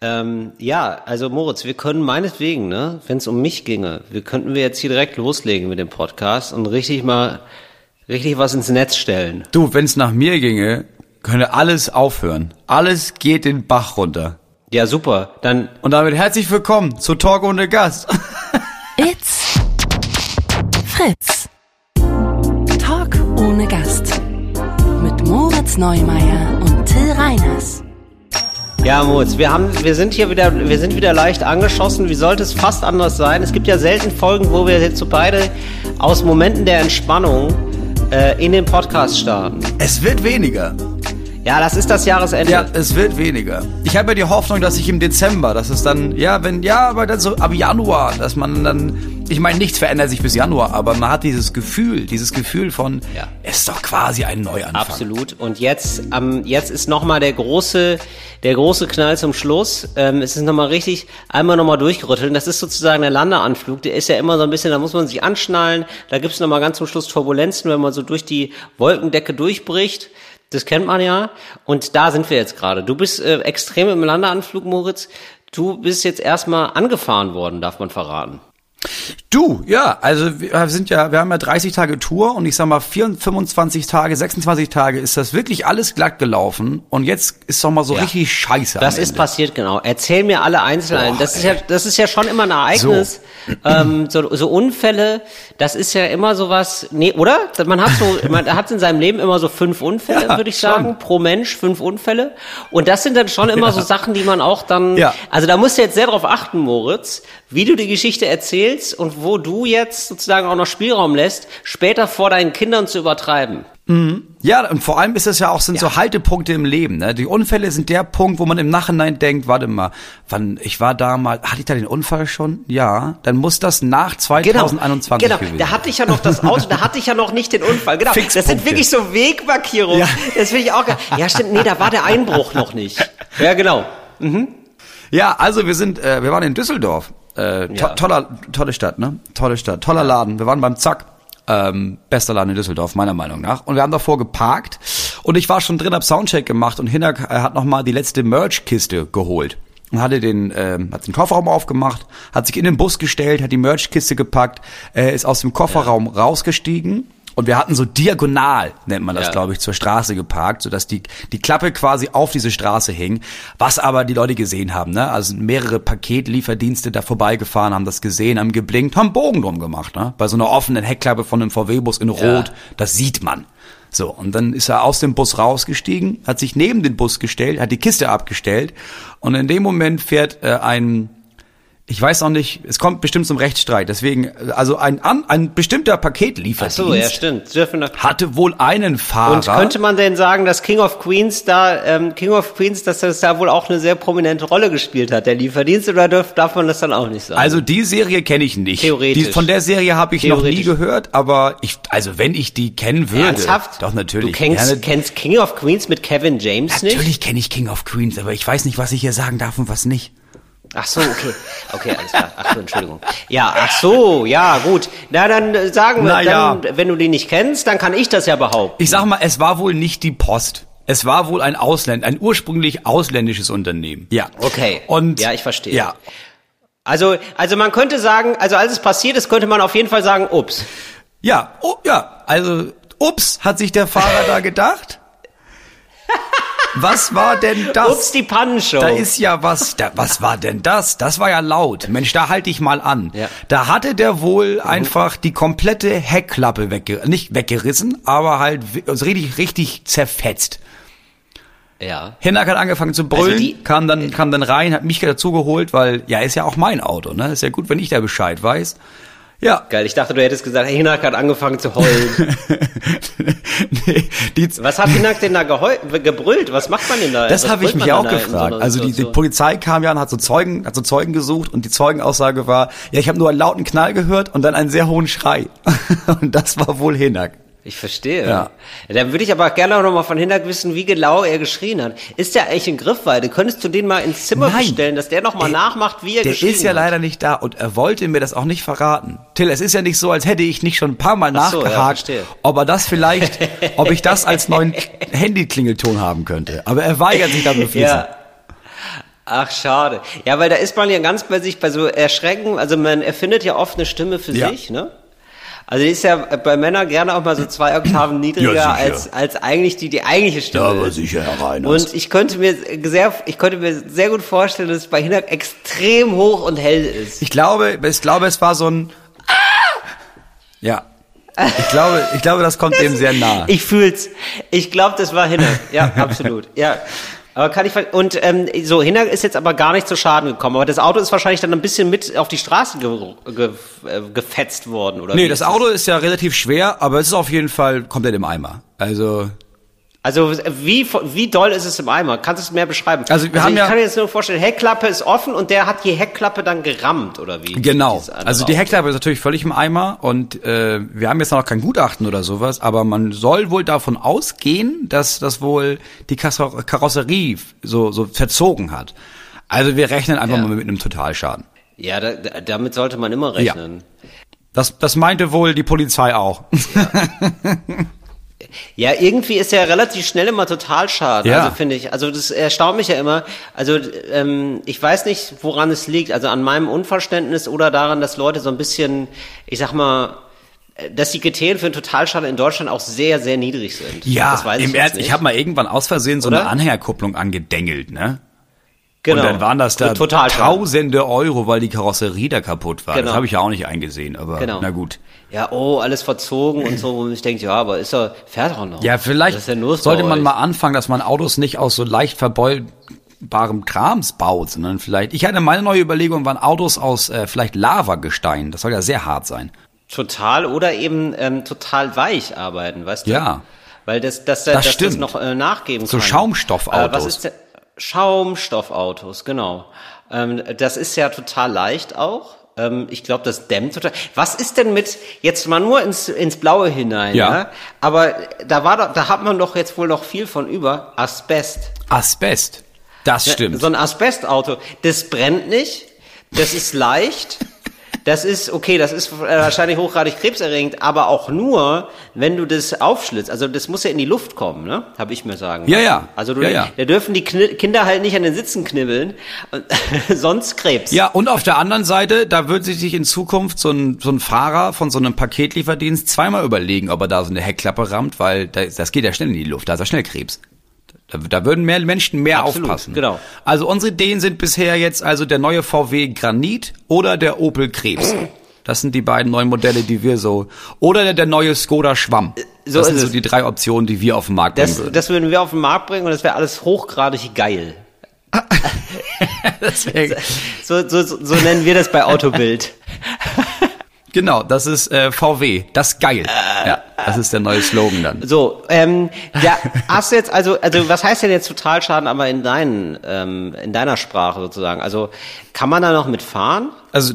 Ähm, ja, also Moritz, wir können meinetwegen, ne, wenn es um mich ginge, wir könnten wir jetzt hier direkt loslegen mit dem Podcast und richtig mal richtig was ins Netz stellen. Du, wenn es nach mir ginge, könnte alles aufhören. Alles geht den Bach runter. Ja, super. Dann Und damit herzlich willkommen zu Talk ohne Gast. It's Fritz. Talk ohne Gast. Mit Moritz Neumeier und Till Reiners. Ja, Moritz, wir haben, wir sind hier wieder, wir sind wieder leicht angeschossen. Wie sollte es fast anders sein? Es gibt ja selten Folgen, wo wir jetzt so beide aus Momenten der Entspannung äh, in den Podcast starten. Es wird weniger. Ja, das ist das Jahresende. Ja, es wird weniger. Ich habe ja die Hoffnung, dass ich im Dezember, dass es dann, ja, wenn, ja, aber dann so ab Januar, dass man dann, ich meine, nichts verändert sich bis Januar, aber man hat dieses Gefühl, dieses Gefühl von, Ja. es ist doch quasi ein Neuanfang. Absolut. Und jetzt, ähm, jetzt ist nochmal der große, der große Knall zum Schluss. Ähm, es ist nochmal richtig, einmal nochmal durchgerüttelt. Und das ist sozusagen der Landeanflug. Der ist ja immer so ein bisschen, da muss man sich anschnallen. Da gibt's noch nochmal ganz zum Schluss Turbulenzen, wenn man so durch die Wolkendecke durchbricht. Das kennt man ja. Und da sind wir jetzt gerade. Du bist äh, extrem im Landeanflug, Moritz. Du bist jetzt erstmal angefahren worden, darf man verraten. Du, ja, also wir sind ja, wir haben ja 30 Tage Tour und ich sag mal 24, 25 Tage, 26 Tage ist das wirklich alles glatt gelaufen und jetzt ist doch mal so Ja. richtig scheiße. Das ist Ende. passiert, genau. Erzähl mir alle Einzelheiten. Boah, das ist ey. ja, das ist ja schon immer ein Ereignis. Ähm, so, so Unfälle, das ist ja immer sowas, nee, oder? Man hat so, man hat in seinem Leben immer so fünf Unfälle, Ja, würde ich schon. sagen, pro Mensch fünf Unfälle. Und das sind dann schon immer so Sachen, die man auch dann, Ja. also da musst du jetzt sehr drauf achten, Moritz, wie du die Geschichte erzählst und wo du jetzt sozusagen auch noch Spielraum lässt, später vor deinen Kindern zu übertreiben. Ja, und vor allem ist es ja auch, sind so Haltepunkte im Leben. Ne? Die Unfälle sind der Punkt, wo man im Nachhinein denkt, warte mal, wann, ich war da mal, hatte ich da den Unfall schon? Ja, dann muss das nach 2021 genau, gewesen da hatte ich ja noch das Auto, da hatte ich ja noch nicht den Unfall. Genau, das sind wirklich so Wegmarkierungen. Ja. Das finde ich auch. Ja, stimmt, nee, da war der Einbruch noch nicht. Ja, genau. Ja, also wir sind, äh, wir waren in Düsseldorf. Äh, to Ja. toller, tolle Stadt, ne? Tolle Stadt, toller Laden. Wir waren beim Zack. Ähm, bester Laden in Düsseldorf, meiner Meinung nach. Und wir haben davor geparkt. Und ich war schon drin, hab Soundcheck gemacht und Hinak äh, hat nochmal die letzte Merch-Kiste geholt. Und hatte den, ähm, hat den Kofferraum aufgemacht, hat sich in den Bus gestellt, hat die Merch-Kiste gepackt, äh, ist aus dem Kofferraum rausgestiegen. Und wir hatten so diagonal, nennt man das, Ja. glaube ich, zur Straße geparkt, sodass die, die Klappe quasi auf diese Straße hing. Was aber die Leute gesehen haben, ne? Also mehrere Paketlieferdienste da vorbeigefahren, haben das gesehen, haben geblinkt, haben Bogen drum gemacht, ne? Bei so einer offenen Heckklappe von einem VW-Bus in Ja. Rot, das sieht man. So, und dann ist er aus dem Bus rausgestiegen, hat sich neben den Bus gestellt, hat die Kiste abgestellt und in dem Moment fährt äh, ein ich weiß noch nicht, es kommt bestimmt zum Rechtsstreit, deswegen, also ein, an, ein bestimmter Ach Paketlieferdienst so, ja, stimmt. Dürfen hatte wohl einen Fahrer. Und könnte man denn sagen, dass King of Queens da, ähm, King of Queens, dass das da wohl auch eine sehr prominente Rolle gespielt hat, der Lieferdienst, oder darf, darf man das dann auch nicht sagen? Also die Serie kenne ich nicht. Theoretisch. Die, von der Serie habe ich noch nie gehört, aber ich, also wenn ich die kennen würde, Ernsthaft? doch natürlich. Du kennst, Ja, kennst King of Queens mit Kevin James nicht? natürlich kenne ich King of Queens, aber ich weiß nicht, was ich hier sagen darf und was nicht. Ach so, okay. Okay, alles klar. Ach so, Entschuldigung. Ja, ach so, ja, gut. Na, dann äh, sagen wir, Na ja. dann, wenn du die nicht kennst, dann kann ich das ja behaupten. Ich sag mal, es war wohl nicht die Post. Es war wohl ein Ausländ, ein ursprünglich ausländisches Unternehmen. Ja. Okay. Und Ja, ich verstehe. Ja. Also, also man könnte sagen, also als es passiert ist, könnte man auf jeden Fall sagen, ups. Ja, oh, ja, also ups, hat sich der Fahrer da gedacht. Was war denn das? Ups, die Pannenshow. Da ist ja was, da, was war denn das? Das war ja laut. Mensch, da halte ich mal an. Ja. Da hatte der wohl einfach die komplette Heckklappe wegge nicht weggerissen, aber halt also richtig, richtig zerfetzt. ja. Hinak hat angefangen zu brüllen, Also die- kam dann, kam dann rein, hat mich dazu geholt, weil, ja, ist ja auch mein Auto, ne? Ist ja gut, wenn ich da Bescheid weiß. Ja. Geil, ich dachte, du hättest gesagt, Hinak hat angefangen zu heulen. nee, die, Was hat Hinak denn da gebrüllt? Was macht man denn da? Das habe ich mich auch so gefragt. einer also die, die? Polizei kam ja und hat so Zeugen, hat so Zeugen gesucht und die Zeugenaussage war, ja, ich habe nur einen lauten Knall gehört und dann einen sehr hohen Schrei. und das war wohl Hinak. Ich verstehe. Ja. Dann würde ich aber gerne auch noch mal von Hinak wissen, wie genau er geschrien hat. Ist der eigentlich in Griffweite? Könntest du den mal ins Zimmer Nein. bestellen, dass der noch mal Ey, nachmacht, wie er Der geschrien ist ja hat? leider nicht da und er wollte mir das auch nicht verraten. Till, es ist ja nicht so, als hätte ich nicht schon ein paar Mal Ach so, ja, nachgehakt, ob er das vielleicht, ob ich das als neuen Handyklingelton haben könnte. Aber er weigert sich da beflissen. Ja. Ach, schade. Ja, weil da ist man ja ganz bei sich bei so Erschrecken, also man erfindet ja oft eine Stimme für Ja. sich, ne? Also die ist ja bei Männern gerne auch mal so zwei Oktaven niedriger sicher. als, als eigentlich die, die eigentliche Stimme. ist. sicher, Herr Reiners. Und ich könnte mir sehr, ich könnte mir sehr gut vorstellen, dass es bei Hinak extrem hoch und hell ist. Ich glaube, ich glaube, es war so ein. Ja. Ich glaube, ich glaube, das kommt dem sehr nah. Ich fühl's. Ich glaube, das war Hinak. Ja, absolut. Ja. Aber kann ich ver- und ähm, so Hinak ist jetzt aber gar nicht zu Schaden gekommen. Aber das Auto ist wahrscheinlich dann ein bisschen mit auf die Straße ge ge äh, gefetzt worden, oder? Nee, das Auto ist ja relativ schwer, aber es ist auf jeden Fall komplett im Eimer. Also, Also wie wie doll ist es im Eimer? Kannst du es mehr beschreiben? Also, wir haben ich ja- kann mir jetzt nur vorstellen, Heckklappe ist offen und der hat die Heckklappe dann gerammt oder wie? genau. Also die. Heckklappe ist natürlich völlig im Eimer und äh, wir haben jetzt noch kein Gutachten oder sowas, aber man soll wohl davon ausgehen, dass das wohl die Karosserie so, so verzogen hat. Also wir rechnen einfach Ja. mal mit einem Totalschaden. Ja, da, da, damit sollte man immer rechnen. Das, das meinte wohl die Polizei auch. Ja, irgendwie ist er relativ schnell immer Totalschaden, Ja. also finde ich. Also das erstaunt mich ja immer. Also ähm, ich weiß nicht, woran es liegt. Also an meinem Unverständnis oder daran, dass Leute so ein bisschen, ich sag mal, äh, dass die Kriterien für einen Totalschaden in Deutschland auch sehr, sehr niedrig sind. Ja, das weiß im Ernst, ich habe mal irgendwann aus Versehen so Oder? eine Anhängerkupplung angedengelt, ne? Genau. Und dann waren das da Totalschaden. tausende Euro, weil die Karosserie da kaputt war. Genau. Das habe ich ja auch nicht eingesehen, aber Genau. na gut. Ja, oh, alles verzogen und so. Und ich denke, ja, aber ist er, fährt doch noch. Ja, vielleicht sollte man euch? mal anfangen, dass man Autos nicht aus so leicht verbeulbarem Krams baut, sondern vielleicht, ich hatte meine neue Überlegung, waren Autos aus äh, vielleicht Lavagestein. Das soll ja sehr hart sein. total oder eben ähm, total weich arbeiten, weißt du? Ja. Weil das, das, Das das, das noch äh, nachgeben So kann. Schaumstoffautos. Äh, was ist denn? Schaumstoffautos, genau. Ähm, das ist ja total leicht auch. Ähm, ich glaube, das dämmt total. Was ist denn mit jetzt mal nur ins, ins Blaue hinein? Ja. Ja. Aber da war doch, da hat man doch jetzt wohl noch viel von über Asbest. Asbest. Das stimmt. So ein Asbestauto, das brennt nicht, das ist leicht, das ist, okay, das ist äh, wahrscheinlich hochgradig krebserregend, aber auch nur, wenn du das aufschlitzt. Also das muss ja in die Luft kommen, ne? Habe ich mir sagen. Ja, lassen. ja. Also du, Ja, ja. da dürfen die Kni Kinder halt nicht an den Sitzen knibbeln, sonst Krebs. Ja, und auf der anderen Seite, da wird sich in Zukunft so ein, so ein Fahrer von so einem Paketlieferdienst zweimal überlegen, ob er da so eine Heckklappe rammt, weil da, das geht ja schnell in die Luft, da ist er schnell Krebs. Da, da würden mehr Menschen mehr Absolut, aufpassen. genau. Also unsere Ideen sind bisher jetzt also der neue VW Granit oder der Opel Krebs. Das sind die beiden neuen Modelle, die wir so. Oder der, der neue Skoda Schwamm. so das sind ist so es. die drei Optionen, die wir auf den Markt bringen Das, würden. das würden wir auf den Markt bringen und das wäre alles hochgradig geil. So, so, so nennen wir das bei Autobild. genau, das ist äh, VW. Das geil. Äh. Ja, das ist der neue Slogan dann. So, ähm, ja, hast du jetzt also, also was heißt denn jetzt Totalschaden, aber in deinen, ähm, in deiner Sprache sozusagen? Also kann man da noch mitfahren? Also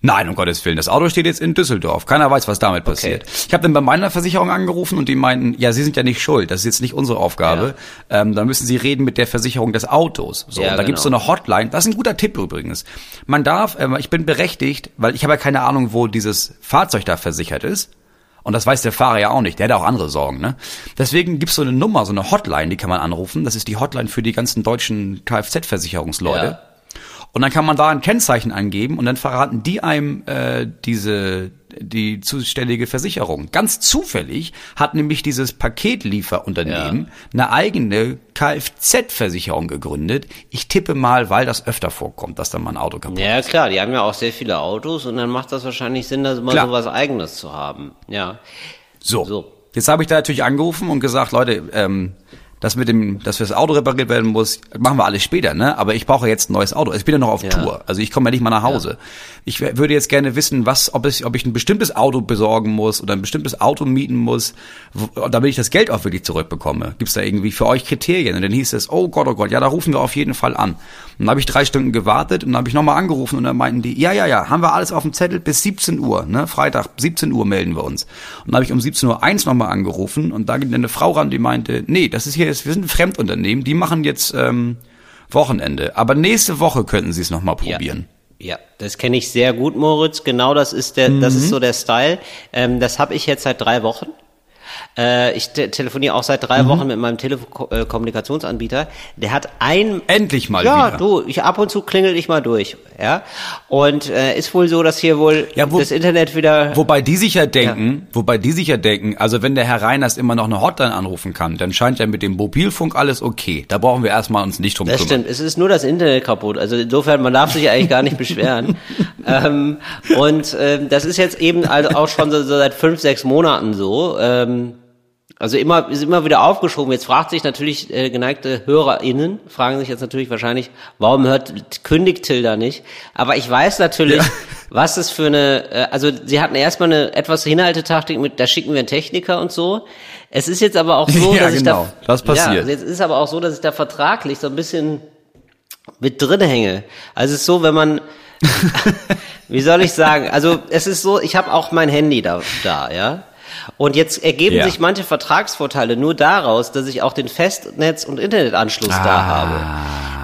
Nein, um Gottes Willen. Das Auto steht jetzt in Düsseldorf. Keiner weiß, was damit passiert. Ich habe dann bei meiner Versicherung angerufen und die meinten, ja, Sie sind ja nicht schuld. Das ist jetzt nicht unsere Aufgabe. Ähm, dann müssen Sie reden mit der Versicherung des Autos. So, Ja, und da gibt's so genau. eine Hotline. Das ist ein guter Tipp übrigens. Man darf, ähm, ich bin berechtigt, weil ich habe ja keine Ahnung, wo dieses Fahrzeug da versichert ist. Und das weiß der Fahrer ja auch nicht. Der hat auch andere Sorgen, ne? Deswegen gibt's so eine Nummer, so eine Hotline, die kann man anrufen. Das ist die Hotline für die ganzen deutschen Kfz-Versicherungsleute. Ja. Und dann kann man da ein Kennzeichen angeben und dann verraten die einem äh, diese die zuständige Versicherung. Ganz zufällig hat nämlich dieses Paketlieferunternehmen eine eigene Kfz-Versicherung gegründet. Ich tippe mal, weil das öfter vorkommt, dass da mal ein Auto kaputt Ja, klar, die haben ja auch sehr viele Autos und dann macht das wahrscheinlich Sinn, da mal Klar. so was Eigenes zu haben. Ja. So. So. Jetzt habe ich da natürlich angerufen und gesagt, Leute, ähm, das mit dem, dass das Auto repariert werden muss, machen wir alles später, ne? Aber ich brauche jetzt ein neues Auto. Ich bin ja noch auf Ja. Tour. Also ich komme ja nicht mal nach Hause. Ich wär- würde jetzt gerne wissen, was, ob ich, ob ich ein bestimmtes Auto besorgen muss oder ein bestimmtes Auto mieten muss, wo, damit ich das Geld auch wirklich zurückbekomme. Gibt's da irgendwie für euch Kriterien? Und dann hieß es, oh Gott, oh Gott, ja, da rufen wir auf jeden Fall an. Und dann habe ich drei Stunden gewartet und dann habe ich nochmal angerufen und dann meinten die, ja, ja, ja, haben wir alles auf dem Zettel bis 17 Uhr, ne? Freitag, 17 Uhr melden wir uns. Und dann habe ich um 17 Uhr eins nochmal angerufen und da ging eine Frau ran, die meinte, nee, das ist hier, wir sind ein Fremdunternehmen, die machen jetzt ähm, Wochenende. Aber nächste Woche könnten sie es nochmal probieren. Ja, das kenne ich sehr gut, Moritz. Genau das ist der, das Mhm. ist so der Style. Ähm, das habe ich jetzt seit drei Wochen. Äh, ich te telefoniere auch seit drei Mhm. Wochen mit meinem Telekommunikationsanbieter. Der hat ein Endlich mal ja, wieder. du, ich ab und zu klingel ich mal durch, ja. Und äh, ist wohl so, dass hier wohl Ja, wo- das Internet wieder Wobei die sich ja denken, wobei die sich ja denken, also wenn der Herr Reiners immer noch eine Hotline anrufen kann, dann scheint ja mit dem Mobilfunk alles okay. Da brauchen wir erstmal uns nicht drum Das kümmern. stimmt, es ist nur das Internet kaputt. Also insofern, man darf sich eigentlich gar nicht beschweren. ähm, und ähm, das ist jetzt eben also auch schon so, so seit fünf, sechs Monaten so. Ähm, also immer ist immer wieder aufgeschoben. Jetzt fragt sich natürlich äh, geneigte HörerInnen, fragen sich jetzt natürlich wahrscheinlich, warum hört kündigt Tilda nicht? Aber ich weiß natürlich, was es für eine, äh, also sie hatten erstmal eine etwas Hinhaltetaktik mit, da schicken wir einen Techniker und so. Es ist jetzt aber auch so, Ja, dass ich genau. da, Das passiert. Ja, jetzt ist aber auch so, dass ich da vertraglich so ein bisschen mit drin hänge. Also es ist so, wenn man, wie soll ich sagen, also es ist so, ich habe auch mein Handy da, da, ja. Und jetzt ergeben Ja. sich manche Vertragsvorteile nur daraus, dass ich auch den Festnetz- und Internetanschluss da habe.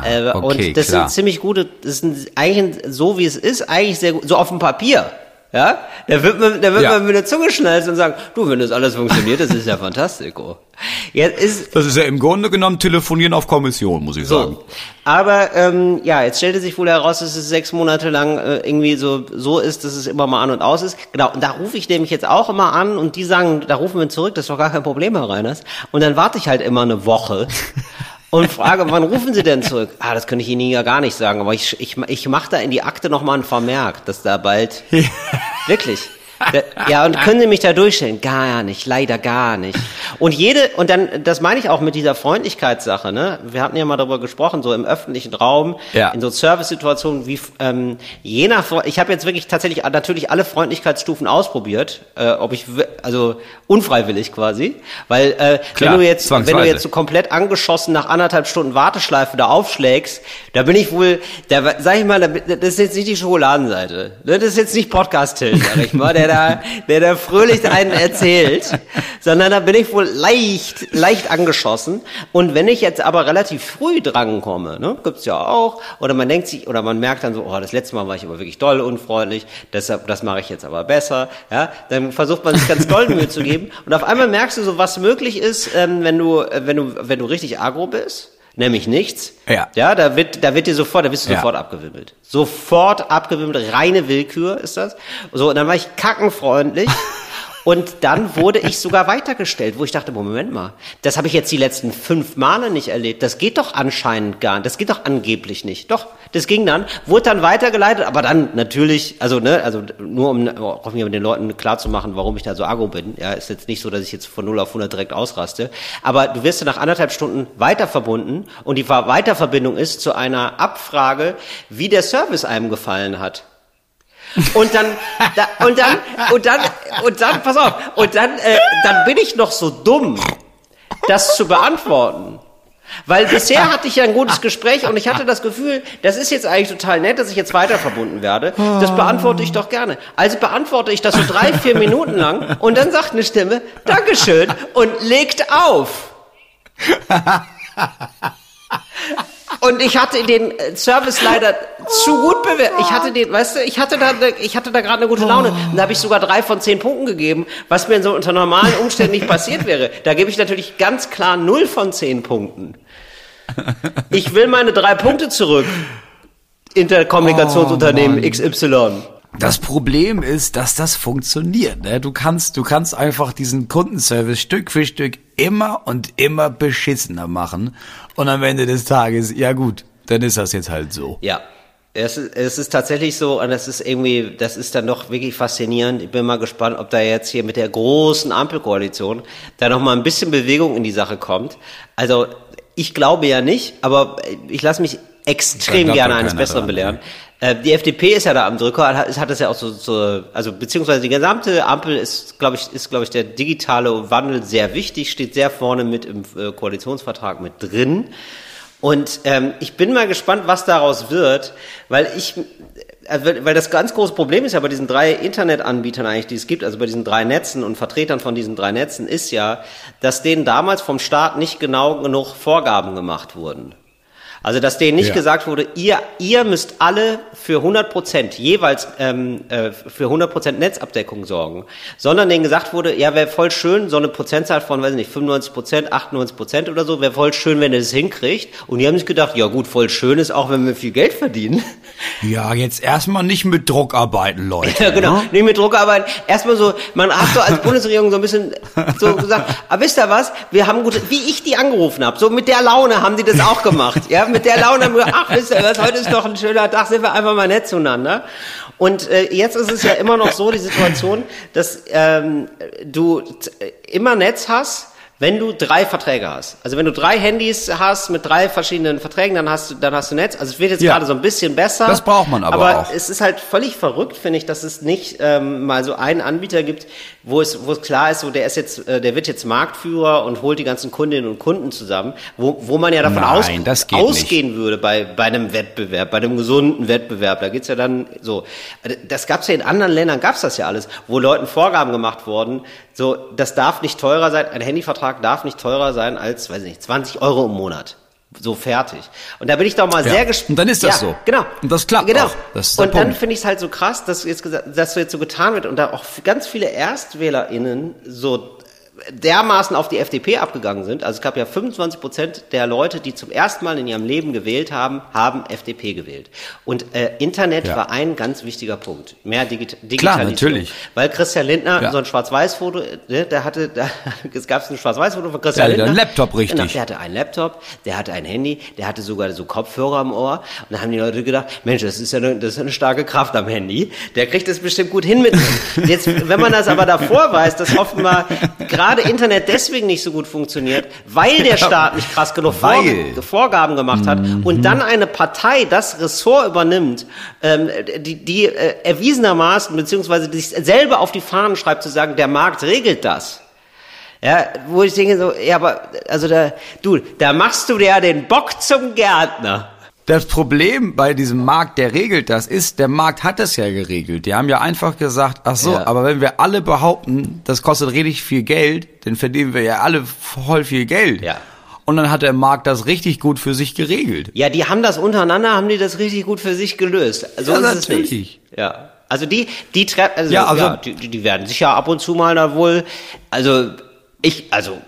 Äh, Ah, okay, und das klar. sind ziemlich gute, das sind eigentlich so wie es ist, eigentlich sehr gut, so auf dem Papier. Ja, da wird man, da wird Ja. man mit der Zunge schnalzen und sagen, du, wenn das alles funktioniert, das ist ja fantastico. Jetzt ist, Das ist ja im Grunde genommen Telefonieren auf Kommission, muss ich sagen. so. Aber ähm, ja, jetzt stellte sich wohl heraus, dass es sechs Monate lang äh, irgendwie so so ist, dass es immer mal an und aus ist. Genau, und da rufe ich nämlich jetzt auch immer an und die sagen, da rufen wir zurück, das ist doch gar kein Problem, Herr Reiners. Und dann warte ich halt immer eine Woche und frage, wann rufen Sie denn zurück? Ah, das könnte ich Ihnen ja gar nicht sagen, aber ich, ich, ich mache da in die Akte nochmal einen Vermerk, dass da bald... Wirklich. Ja, und können Sie mich da durchstellen? Gar nicht, leider gar nicht. Und jede, und dann, das meine ich auch mit dieser Freundlichkeitssache, ne? Wir hatten ja mal darüber gesprochen, so im öffentlichen Raum, Ja. in so Service-Situationen, wie, ähm, je nach, ich habe jetzt wirklich tatsächlich natürlich alle Freundlichkeitsstufen ausprobiert, äh, ob ich, also unfreiwillig quasi, weil, äh, Klar, wenn du jetzt, wenn du jetzt so komplett angeschossen nach anderthalb Stunden Warteschleife da aufschlägst, da bin ich wohl, da sag ich mal, da das ist jetzt nicht die Schokoladenseite. Ne? Das ist jetzt nicht Podcast-Till, sag ich mal, der da, der da fröhlich einen erzählt, sondern da bin ich wohl leicht, leicht angeschossen. Und wenn ich jetzt aber relativ früh drankomme, ne, gibt's ja auch, oder man denkt sich, oder man merkt dann so, oh, das letzte Mal war ich aber wirklich doll unfreundlich, deshalb, das mache ich jetzt aber besser, ja, dann versucht man sich ganz doll Mühe zu geben. Und auf einmal merkst du so, was möglich ist, ähm, wenn du, äh, wenn du, wenn du richtig agro bist. Nämlich nichts. Ja. Ja, da wird, da wird dir sofort, da wirst du Ja. sofort abgewimmelt. Sofort abgewimmelt, reine Willkür ist das. So, und dann war ich kackenfreundlich. Und dann wurde ich sogar weitergestellt, wo ich dachte, Moment mal, das habe ich jetzt die letzten fünf Male nicht erlebt. Das geht doch anscheinend gar nicht. Das geht doch angeblich nicht. Doch, das ging dann, wurde dann weitergeleitet, aber dann natürlich, also ne, also nur um auch mir den Leuten klarzumachen, warum ich da so agro bin. Ja, ist jetzt nicht so, dass ich jetzt von 0 auf 100 direkt ausraste. Aber du wirst dann nach anderthalb Stunden weiter verbunden und die Weiterverbindung ist zu einer Abfrage, wie der Service einem gefallen hat. Und dann, da, und dann, und dann, und dann, pass auf, und dann, äh, dann bin ich noch so dumm, das zu beantworten. Weil bisher hatte ich ja ein gutes Gespräch und ich hatte das Gefühl, das ist jetzt eigentlich total nett, dass ich jetzt weiter verbunden werde. Das beantworte ich doch gerne. Also beantworte ich das so drei, vier Minuten lang und dann sagt eine Stimme, Dankeschön und legt auf. Und ich hatte den äh, Service leider zu gut bewertet. Ich hatte den, weißt du, ich hatte da, ich hatte da gerade eine gute Laune. Und da habe ich sogar drei von zehn Punkten gegeben, was mir so unter normalen Umständen nicht passiert wäre. Da gebe ich natürlich ganz klar null von zehn Punkten. Ich will meine drei Punkte zurück. Interkommunikationsunternehmen XY. Das Problem ist, dass das funktioniert. Ne? Du kannst, du kannst einfach diesen Kundenservice Stück für Stück immer und immer beschissener machen. Und am Ende des Tages, ja gut, dann ist das jetzt halt so. Ja. Es ist, es ist tatsächlich so, und das ist irgendwie, das ist dann doch wirklich faszinierend. Ich bin mal gespannt, ob da jetzt hier mit der großen Ampelkoalition da noch mal ein bisschen Bewegung in die Sache kommt. Also, ich glaube ja nicht, aber ich lasse mich extrem gerne ja eines Besseren belehren. Äh, Die FDP ist ja da am Drücker, hat, hat das ja auch so, so, also beziehungsweise die gesamte Ampel ist, glaube ich, ist, glaube ich, der digitale Wandel sehr wichtig, steht sehr vorne mit im äh, Koalitionsvertrag mit drin. Und ähm, ich bin mal gespannt, was daraus wird, weil ich, äh, weil das ganz große Problem ist ja bei diesen drei Internetanbietern eigentlich, die es gibt, also bei diesen drei Netzen und Vertretern von diesen drei Netzen, ist ja, dass denen damals vom Staat nicht genau genug Vorgaben gemacht wurden. Also, dass denen nicht Ja. gesagt wurde, ihr, ihr müsst alle für 100 Prozent jeweils ähm, äh, für 100 Prozent Netzabdeckung sorgen, sondern denen gesagt wurde, ja, wäre voll schön, so eine Prozentzahl von, weiß ich nicht, 95 Prozent, 98 Prozent oder so, wäre voll schön, wenn ihr das hinkriegt. Und die haben sich gedacht, ja gut, voll schön ist auch, wenn wir viel Geld verdienen. Ja, jetzt erstmal nicht mit Druck arbeiten, Leute. Ja, genau. ne? Nicht mit Druckarbeit. Erstmal so, man hat so als Bundesregierung so ein bisschen so gesagt, aber wisst ihr was? Wir haben gute, wie ich die angerufen habe, so mit der Laune haben die das auch gemacht. Ja, mit der Laune haben wir, ach, wisst ihr was, heute ist doch ein schöner Tag, sind wir einfach mal nett zueinander. Und äh, jetzt ist es ja immer noch so, die Situation, dass ähm, du t- immer Netz hast, wenn du drei Verträge hast. Also wenn du drei Handys hast mit drei verschiedenen Verträgen, dann hast du, dann hast du Netz. Also es wird jetzt Ja. gerade so ein bisschen besser. Das braucht man aber aber auch. es ist halt völlig verrückt, finde ich, dass es nicht ähm, mal so einen Anbieter gibt, wo es, wo es klar ist, so der ist jetzt, äh, der wird jetzt Marktführer und holt die ganzen Kundinnen und Kunden zusammen, wo, wo man ja davon Nein, aus, ausgehen würde bei, bei einem Wettbewerb, bei einem gesunden Wettbewerb. Da geht's ja dann so. Das gab's ja in anderen Ländern, gab's das ja alles, wo Leuten Vorgaben gemacht wurden, so, das darf nicht teurer sein, ein Handyvertrag darf nicht teurer sein als, weiß ich nicht, 20 Euro im Monat. So fertig. Und da bin ich doch mal Ja. sehr gespannt. Und dann ist das so. Genau. Und das klappt Genau. auch. Das und dann finde ich es halt so krass, dass jetzt, dass so jetzt so getan wird und da auch ganz viele ErstwählerInnen so dermaßen auf die FDP abgegangen sind. Also es gab ja 25 Prozent der Leute, die zum ersten Mal in ihrem Leben gewählt haben, haben FDP gewählt. Und äh, Internet Ja. war ein ganz wichtiger Punkt. Mehr Digit Digitalisierung. natürlich. Weil Christian Lindner Ja. so ein Schwarz-Weiß-Foto, ne, der hatte, da, es gab ein Schwarz-Weiß-Foto von Christian Der hatte Lindner. einen Laptop, richtig. Genau, der hatte einen Laptop, der hatte ein Handy, der hatte sogar so Kopfhörer am Ohr. Und da haben die Leute gedacht, Mensch, das ist ja eine, das ist eine starke Kraft am Handy. Der kriegt das bestimmt gut hin mit. Jetzt, wenn man das aber davor weiß, dass offenbar gerade Internet deswegen nicht so gut funktioniert, weil der Staat nicht krass genug Weil. Vorg Vorgaben gemacht hat und dann eine Partei das Ressort übernimmt, ähm, die, die äh, erwiesenermaßen beziehungsweise sich selber auf die Fahnen schreibt, zu sagen, der Markt regelt das. Ja, wo ich denke so, ja, aber, also da, du, da machst du ja den Bock zum Gärtner. Das Problem bei diesem Markt, der regelt das, ist, der Markt hat das ja geregelt. Die haben ja einfach gesagt, ach so, Ja. aber wenn wir alle behaupten, das kostet richtig viel Geld, dann verdienen wir ja alle voll viel Geld. Ja. Und dann hat der Markt das richtig gut für sich geregelt. Ja, die haben das untereinander, haben die das richtig gut für sich gelöst. So Ja, ist es natürlich. nicht. Ja. Also die, die treffen, also, Ja, ja, also- die, die die werden sich ja ab und zu mal da wohl, also ich, also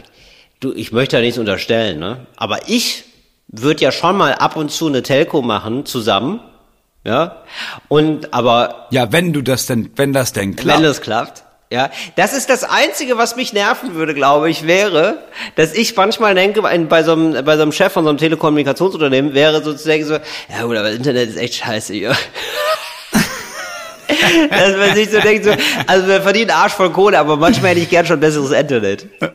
du, ich möchte ja nichts unterstellen, ne? Aber ich würde ja schon mal ab und zu eine Telco machen zusammen, ja. Und aber Ja, wenn du das denn, wenn das denn klappt. Wenn das klappt. Ja, das ist das Einzige, was mich nerven würde, glaube ich, wäre, dass ich manchmal denke, bei, so einem, bei so einem Chef von so einem Telekommunikationsunternehmen wäre sozusagen so, ja gut, aber das Internet ist echt scheiße hier. Dass man sich so denkt, so, also wir verdienen Arsch voll Kohle, aber manchmal hätte ich gern schon besseres Internet.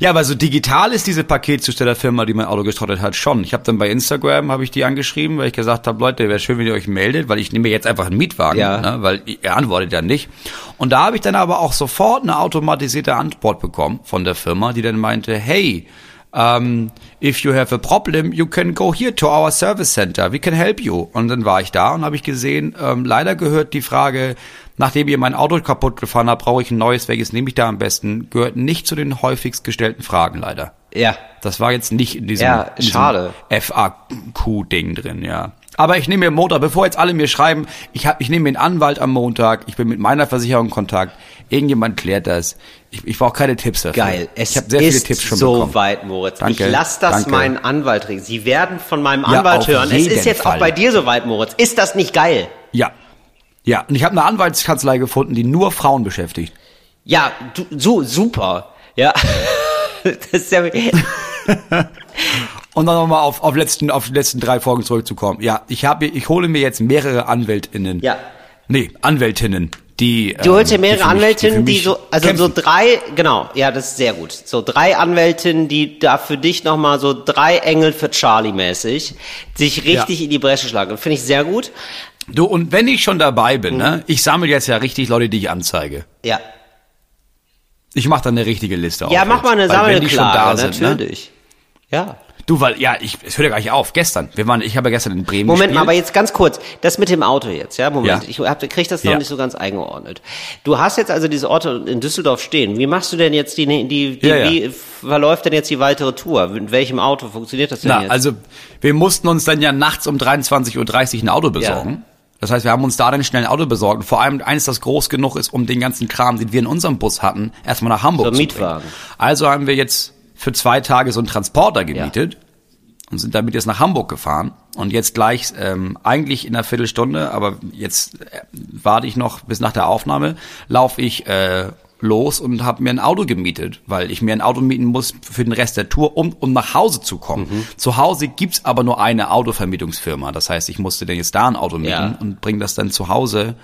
Ja, aber so digital ist diese Paketzustellerfirma, die mein Auto gestrottet hat, schon. Ich habe dann bei Instagram habe ich die angeschrieben, weil ich gesagt habe, Leute, wäre schön, wenn ihr euch meldet, weil ich nehme jetzt einfach einen Mietwagen, Ja. ne, weil ihr antwortet ja nicht. Und da habe ich dann aber auch sofort eine automatisierte Antwort bekommen von der Firma, die dann meinte, hey, um, if you have a problem, you can go here to our service center. We can help you. Und dann war ich da und habe ich gesehen, ähm, leider gehört die Frage, nachdem ihr mein Auto kaputt gefahren habt, brauche ich ein neues, welches nehme ich da am besten, gehört nicht zu den häufigst gestellten Fragen leider. Ja. Das war jetzt nicht in diesem, Ja, schade. FAQ-Ding drin, ja. Aber ich nehme mir Montag, bevor jetzt alle mir schreiben, ich, hab, ich nehme mir einen Anwalt am Montag, ich bin mit meiner Versicherung in Kontakt, irgendjemand klärt das. Ich, ich brauche keine Tipps dafür. Geil. Es ich habe sehr viele Tipps schon so bekommen. weit, Moritz. Danke, ich lass das danke. meinen Anwalt regeln. Sie werden von meinem Ja, Anwalt auf hören. Es ist jetzt Fall. auch bei dir so weit, Moritz. Ist das nicht geil? Ja. Ja, und ich habe eine Anwaltskanzlei gefunden, die nur Frauen beschäftigt. Ja, du, so, super. Ja. das ist ja, Und dann nochmal auf, auf, letzten, auf die letzten drei Folgen zurückzukommen. Ja, ich habe, ich hole mir jetzt mehrere AnwältInnen. Ja. Nee, Anwältinnen, die. du holst dir ähm, mehrere mich- Anwältinnen, die mich so, also so kämpfen. drei, genau, ja, das ist sehr gut. So drei Anwältinnen, die da für dich nochmal so drei Engel für Charlie mäßig sich richtig Ja. in die Bresche schlagen. Finde ich sehr gut. Du, und wenn ich schon dabei bin, Mhm. ne, ich sammle jetzt ja richtig Leute, die ich anzeige. Ja. Ich mache dann eine richtige Liste Ja, auf mach jetzt. mal eine wenn die schon da Sammelklage, sind, ne, natürlich. Ja. Du, weil, ja, ich, es hört ja gar nicht auf. Gestern, wir waren, ich habe ja gestern in Bremen Moment mal, gespielt. aber jetzt ganz kurz, das mit dem Auto jetzt, ja, Moment, Ja. ich hab, krieg das noch Ja. nicht so ganz eingeordnet. Du hast jetzt also diese Orte in Düsseldorf stehen. Wie machst du denn jetzt die, die, die Ja, ja. wie verläuft denn jetzt die weitere Tour? Mit welchem Auto funktioniert das denn Na, jetzt? also, wir mussten uns dann ja nachts um 23.30 Uhr ein Auto besorgen. Das heißt, wir haben uns da dann schnell ein Auto besorgt. Und vor allem eines, das groß genug ist, um den ganzen Kram, den wir in unserem Bus hatten, erstmal nach Hamburg So zu Mietwagen. bringen. Also haben wir jetzt für zwei Tage so einen Transporter gemietet und sind damit jetzt nach Hamburg gefahren. Und jetzt gleich, ähm, eigentlich in einer Viertelstunde, aber jetzt äh, warte ich noch bis nach der Aufnahme, laufe ich äh, los und habe mir ein Auto gemietet, weil ich mir ein Auto mieten muss für den Rest der Tour, um, um nach Hause zu kommen. Mhm. Zu Hause gibt's aber nur eine Autovermietungsfirma. Das heißt, ich musste dann jetzt da ein Auto mieten Ja. und bringe das dann zu Hause.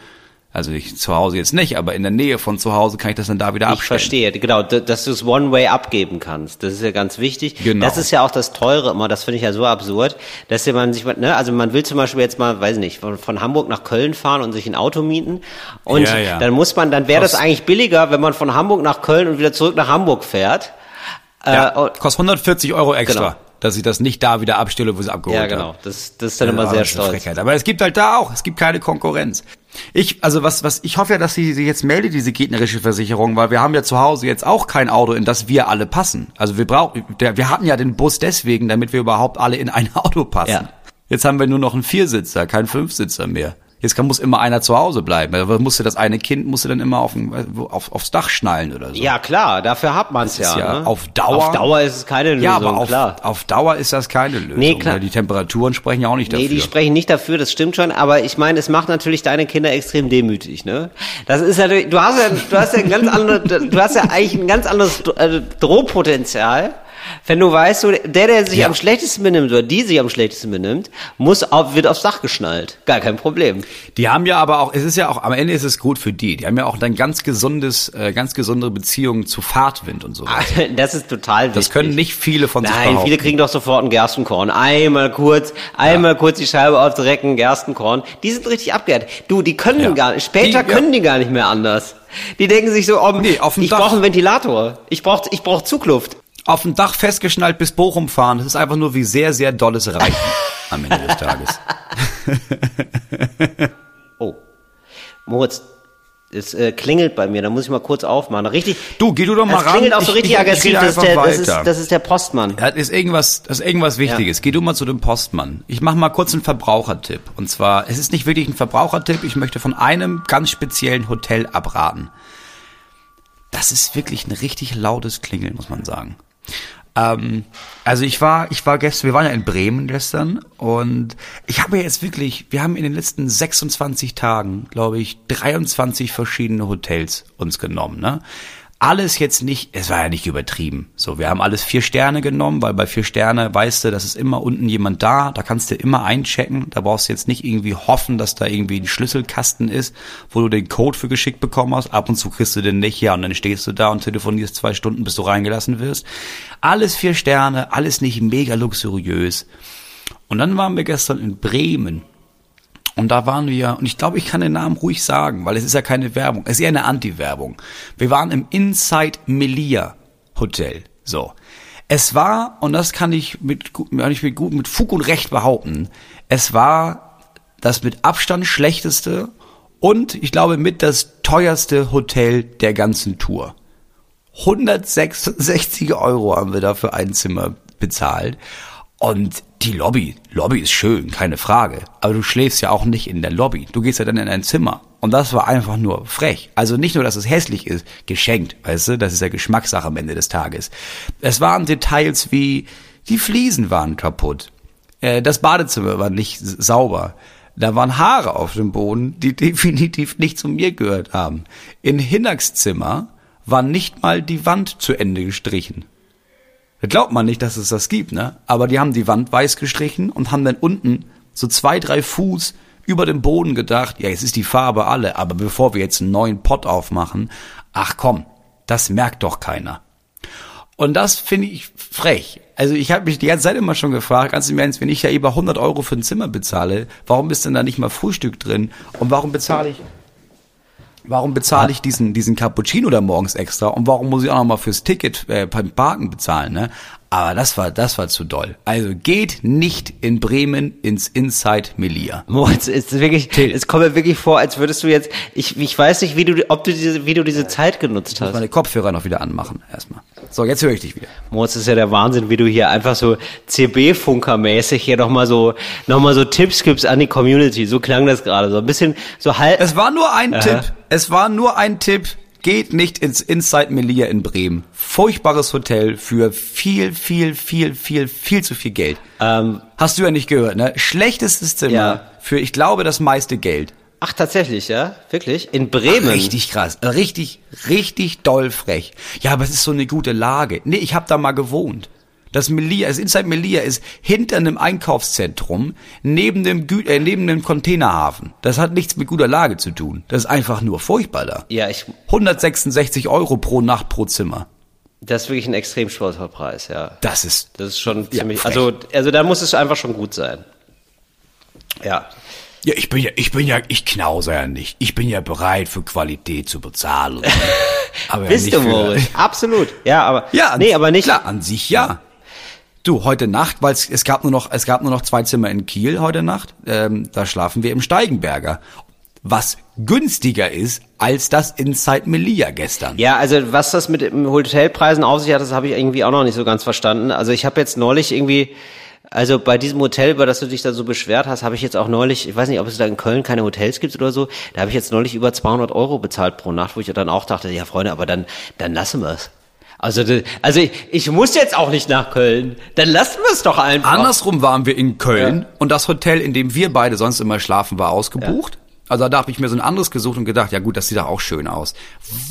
Also ich zu Hause jetzt nicht, aber in der Nähe von zu Hause kann ich das dann da wieder Ich abstellen. verstehe, genau, dass du es One-Way abgeben kannst. Das ist ja ganz wichtig. Genau. Das ist ja auch das Teure immer, das finde ich ja so absurd, dass man sich, ne, also man will zum Beispiel jetzt mal, weiß nicht, von, von Hamburg nach Köln fahren und sich ein Auto mieten. Und Ja, ja. dann muss man, dann wäre das eigentlich billiger, wenn man von Hamburg nach Köln und wieder zurück nach Hamburg fährt. Ja, Äh, kostet 140 Euro extra, Genau. Dass ich das nicht da wieder abstelle, wo sie abgeholt ja, genau. Das, das ist dann immer sehr stolz. Frechheit. Aber es gibt halt da auch, es gibt keine Konkurrenz. Ich, also was, was, ich hoffe ja, dass sie sich jetzt meldet, diese gegnerische Versicherung, weil wir haben ja zu Hause jetzt auch kein Auto, in das wir alle passen. Also wir brauchen, wir hatten ja den Bus deswegen, damit wir überhaupt alle in ein Auto passen. Ja. Jetzt haben wir nur noch einen Viersitzer, keinen Fünfsitzer mehr. Jetzt kann, muss immer einer zu Hause bleiben. Also musste das eine Kind musste dann immer auf, ein- auf, aufs Dach schnallen oder so. Ja, klar, dafür hat man es ja. ja ne? auf Dauer- Auf Dauer ist es keine Lösung, Ja, aber auf, klar. auf Dauer ist das keine Lösung. Nee, klar. ne? Die Temperaturen sprechen ja auch nicht dafür. Nee, die sprechen nicht dafür, das stimmt schon, aber ich meine, es macht natürlich deine Kinder extrem demütig, ne? Das ist natürlich, du hast ja, du hast ja ganz anderes, du hast ja eigentlich ein ganz anderes äh, Drohpotenzial. Wenn du weißt, so, der, der sich Ja. am schlechtesten benimmt oder die sich am schlechtesten benimmt, muss auf, wird aufs Dach geschnallt. Gar kein Problem. Die haben ja aber auch, es ist ja auch, am Ende ist es gut für die. Die haben ja auch dann ganz gesundes, äh, ganz gesunde Beziehungen zu Fahrtwind und so. weiter. Das ist total wichtig. Das können nicht viele von sich Nein, behaupten. viele kriegen doch sofort ein Gerstenkorn. Einmal kurz, einmal kurz die Scheibe aufdrecken, Gerstenkorn. Die sind richtig abgehärtet. Du, die können Ja. gar nicht, später Die- ja. können die gar nicht mehr anders. Die denken sich so, oh, Nee, ich brauche einen Ventilator. Ich brauche ich brauch Zugluft. Auf dem Dach festgeschnallt bis Bochum fahren, das ist einfach nur wie sehr, sehr dolles Reichen am Ende des Tages. Oh. Moritz, es äh, klingelt bei mir, da muss ich mal kurz aufmachen. Richtig. Du, geh du doch mal Es ran. klingelt auch so Ich- richtig ich- ich aggressiv. rede Das ist, der, das, ist, das ist der Postmann. Das ist irgendwas, das ist irgendwas Wichtiges. Geh du mal zu dem Postmann. Ich mache mal kurz einen Verbrauchertipp. Und zwar, es ist nicht wirklich ein Verbrauchertipp, ich möchte von einem ganz speziellen Hotel abraten. Das ist wirklich ein richtig lautes Klingeln, muss man sagen. Ähm, also ich war, ich war gestern, wir waren ja in Bremen gestern und ich habe jetzt wirklich, wir haben in den letzten 26 Tagen, glaube ich, 23 verschiedene Hotels uns genommen, ne? Alles jetzt nicht, es war ja nicht übertrieben. So, wir haben alles vier Sterne genommen, weil bei vier Sterne weißt du, das ist immer unten jemand da, da kannst du immer einchecken, da brauchst du jetzt nicht irgendwie hoffen, dass da irgendwie ein Schlüsselkasten ist, wo du den Code für geschickt bekommen hast. Ab und zu kriegst du den nicht, ja, und dann stehst du da und telefonierst zwei Stunden, bis du reingelassen wirst. Alles vier Sterne, alles nicht mega luxuriös. Und dann waren wir gestern in Bremen. Und da waren wir, und ich glaube, ich kann den Namen ruhig sagen, weil es ist ja keine Werbung, es ist eher eine Anti-Werbung. Wir waren im Inside Melia Hotel. So. Es war, und das kann ich mit, kann ich mit, gut, mit Fug und Recht behaupten, es war das mit Abstand schlechteste und ich glaube mit das teuerste Hotel der ganzen Tour. 166 Euro haben wir da für ein Zimmer bezahlt. Und die Lobby, Lobby ist schön, keine Frage. Aber du schläfst ja auch nicht in der Lobby. Du gehst ja dann in ein Zimmer. Und das war einfach nur frech. Also nicht nur, dass es hässlich ist, geschenkt, weißt du, das ist ja Geschmackssache am Ende des Tages. Es waren Details wie, die Fliesen waren kaputt. Äh, Das Badezimmer war nicht sauber. Da waren Haare auf dem Boden, die definitiv nicht zu mir gehört haben. In Hinnacks Zimmer war nicht mal die Wand zu Ende gestrichen. Da glaubt man nicht, dass es das gibt, ne? Aber die haben die Wand weiß gestrichen und haben dann unten so zwei, drei Fuß über dem Boden gedacht, ja, jetzt ist die Farbe alle, aber bevor wir jetzt einen neuen Pott aufmachen, ach komm, das merkt doch keiner. Und das finde ich frech. Also ich habe mich die ganze Zeit immer schon gefragt, ganz im Ernst, wenn ich ja über 100 Euro für ein Zimmer bezahle, warum ist denn da nicht mal Frühstück drin? Und warum bezahle ich, warum bezahle ich diesen, diesen Cappuccino da morgens extra? Und warum muss ich auch noch mal fürs Ticket äh, beim Parken bezahlen? Ne? Aber das war, das war zu doll. Also geht nicht in Bremen ins Inside Melia. Moritz, es ist wirklich, es kommt mir wirklich vor, als würdest du jetzt, ich, ich weiß nicht, wie du, ob du diese, wie du diese Zeit genutzt hast. Meine Kopfhörer noch wieder anmachen, erstmal. So, jetzt höre ich dich wieder. Moritz, ist ja der Wahnsinn, wie du hier einfach so CB-Funker-mäßig hier nochmal so, noch mal so Tipps gibst an die Community. So klang das gerade. So ein bisschen, so halb. Es war nur ein Tipp. Es war nur ein Tipp. Geht nicht ins Inside Melia in Bremen. Furchtbares Hotel für viel, viel, viel, viel, viel zu viel Geld. Ähm, Hast du ja nicht gehört, ne? Schlechtestes Zimmer Ja. für, ich glaube, das meiste Geld. ach, tatsächlich, ja? Wirklich? In Bremen? Richtig krass. Richtig, richtig doll frech. Ja, aber es ist so eine gute Lage. Nee, ich habe da mal gewohnt. Das Melia, das Inside Melia ist hinter einem Einkaufszentrum, neben dem, Gü äh, neben dem Containerhafen. Das hat nichts mit guter Lage zu tun. Das ist einfach nur furchtbar da. Ja, ich, 166 Euro pro Nacht pro Zimmer. das ist wirklich ein extrem stolzer Preis, ja. Das ist, Das ist schon Ja, ziemlich, frech. also, also da muss es einfach schon gut sein. Ja. ja, ich bin ja, ich bin ja, ich knause ja nicht. Ich bin ja bereit für Qualität zu bezahlen. aber Bist nicht du, Moritz? Absolut. Ja, aber, Ja, nee, aber nicht. Klar, an sich ja. Du, heute Nacht, weil es es gab nur noch, es gab nur noch zwei Zimmer in Kiel heute Nacht. Ähm, da schlafen wir im Steigenberger, was günstiger ist als das Inside Melia gestern. Ja, also was das mit Hotelpreisen auf sich hat, das habe ich irgendwie auch noch nicht so ganz verstanden. Also ich habe jetzt neulich irgendwie, also bei diesem Hotel, über das du dich da so beschwert hast, habe ich jetzt auch neulich, ich weiß nicht, ob es da in Köln keine Hotels gibt oder so, da habe ich jetzt neulich über 200 Euro bezahlt pro Nacht, wo ich dann auch dachte, ja Freunde, aber dann, dann lassen wir es. Also, also ich, ich muss jetzt auch nicht nach Köln. Dann lassen wir es doch einfach. Andersrum waren wir in Köln und das Hotel, in dem wir beide sonst immer schlafen, war ausgebucht. Also da habe ich mir so ein anderes gesucht und gedacht, ja gut, das sieht doch auch schön aus.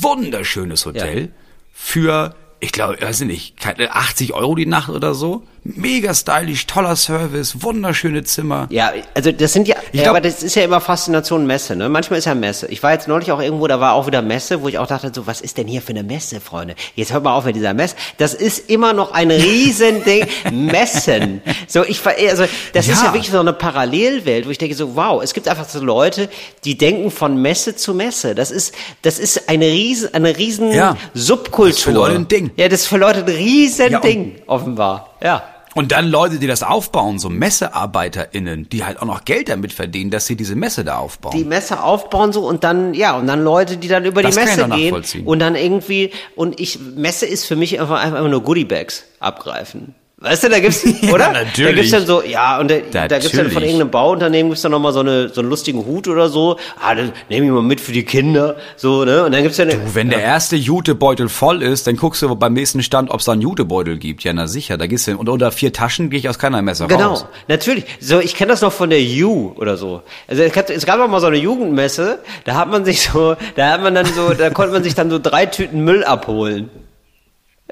Wunderschönes Hotel Ja. für, ich glaube, weiß ich nicht, keine 80 Euro die Nacht oder so. Mega stylisch, toller Service, wunderschöne Zimmer. Ja, also das sind ja, ja glaub- aber das ist ja immer Faszination Messe, ne? Manchmal ist ja Messe. Ich war jetzt neulich auch irgendwo, da war auch wieder Messe, wo ich auch dachte, so, was ist denn hier für eine Messe, Freunde? Jetzt hört mal auf mit dieser Messe. Das ist immer noch ein Riesending. Messen. So, ich war, also, das ist Ja. ja wirklich so eine Parallelwelt, wo ich denke so, wow, es gibt einfach so Leute, die denken von Messe zu Messe. Das ist, das ist eine riesen, eine riesen Ja. Subkultur. Das ist für Leute ein Ding. Ja, das ist für Leute ein riesen Ja, Ding, offenbar. Ja. Und dann Leute, die das aufbauen, so MessearbeiterInnen, die halt auch noch Geld damit verdienen, dass sie diese Messe da aufbauen. die Messe aufbauen so und dann ja und dann Leute, die dann über Das die kann ich Messe gehen nachvollziehen. und dann irgendwie und ich Messe ist für mich einfach einfach nur Goodiebags abgreifen. Weißt du, da gibt's, oder? Da natürlich. gibt's dann so, ja, und da, da gibt's dann von irgendeinem Bauunternehmen gibt's dann nochmal so eine, so einen lustigen Hut oder so. Ah, dann nehme ich mal mit für die Kinder, so, ne? Und dann gibt's dann, Wenn der erste Jutebeutel voll ist, dann guckst du beim nächsten Stand, ob es da einen Jutebeutel gibt. Ja, na sicher, da gehst du hin. Und unter vier Taschen gehe ich aus keiner Messe Genau, raus. natürlich. So, ich kenne das noch von der U oder so. Also es gab, es gab auch mal so eine Jugendmesse, da hat man sich so, da hat man dann so, da konnte man sich dann so drei Tüten Müll abholen.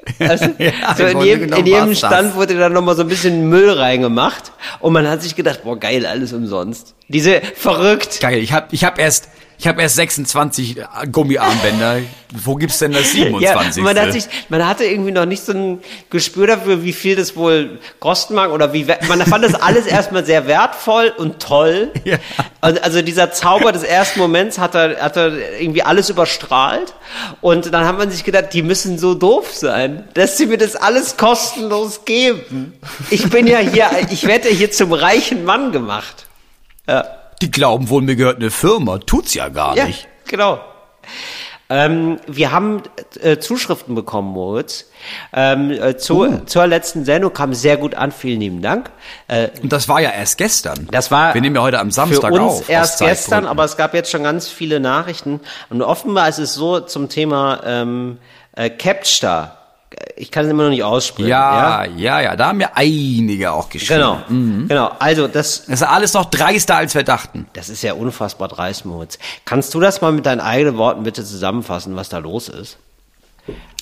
Also, Ja, so in jedem, in jedem war's das. Stand wurde dann nochmal so ein bisschen Müll reingemacht und man hat sich gedacht, boah geil, alles umsonst. Diese verrückt. Geil, ich hab, ich hab erst, ich hab erst 26 Gummiarmbänder. Wo gibt's denn das 27? Ja, man, hat sich, man hatte irgendwie noch nicht so ein Gespür dafür, wie viel das wohl kosten mag oder wie, man fand das alles erstmal sehr wertvoll und toll. Ja. Also, also dieser Zauber des ersten Moments hat er, hat er irgendwie alles überstrahlt und dann hat man sich gedacht, die müssen so doof sein, dass sie mir das alles kostenlos geben. Ich bin ja hier, ich werde ja hier zum reichen Mann gemacht. Ja. Die glauben wohl, mir gehört eine Firma. Tut's ja gar Ja, nicht. genau. Ähm, wir haben äh, Zuschriften bekommen, Moritz. Ähm, äh, zu, Uh. Zur letzten Sendung kam sehr gut an, vielen lieben Dank. Äh, Und das war ja erst gestern. das war Wir nehmen ja heute am Samstag für uns auf. erst gestern, aber es gab jetzt schon ganz viele Nachrichten. Und offenbar ist es so zum Thema ähm, äh, Capstar. Ich kann es immer noch nicht aussprechen. Ja, ja, ja, da haben ja einige auch geschrieben. Genau, genau. Also das, Das ist alles noch dreister, als wir dachten. das ist ja unfassbar dreist, Moritz. Kannst du das mal mit deinen eigenen Worten bitte zusammenfassen, was da los ist?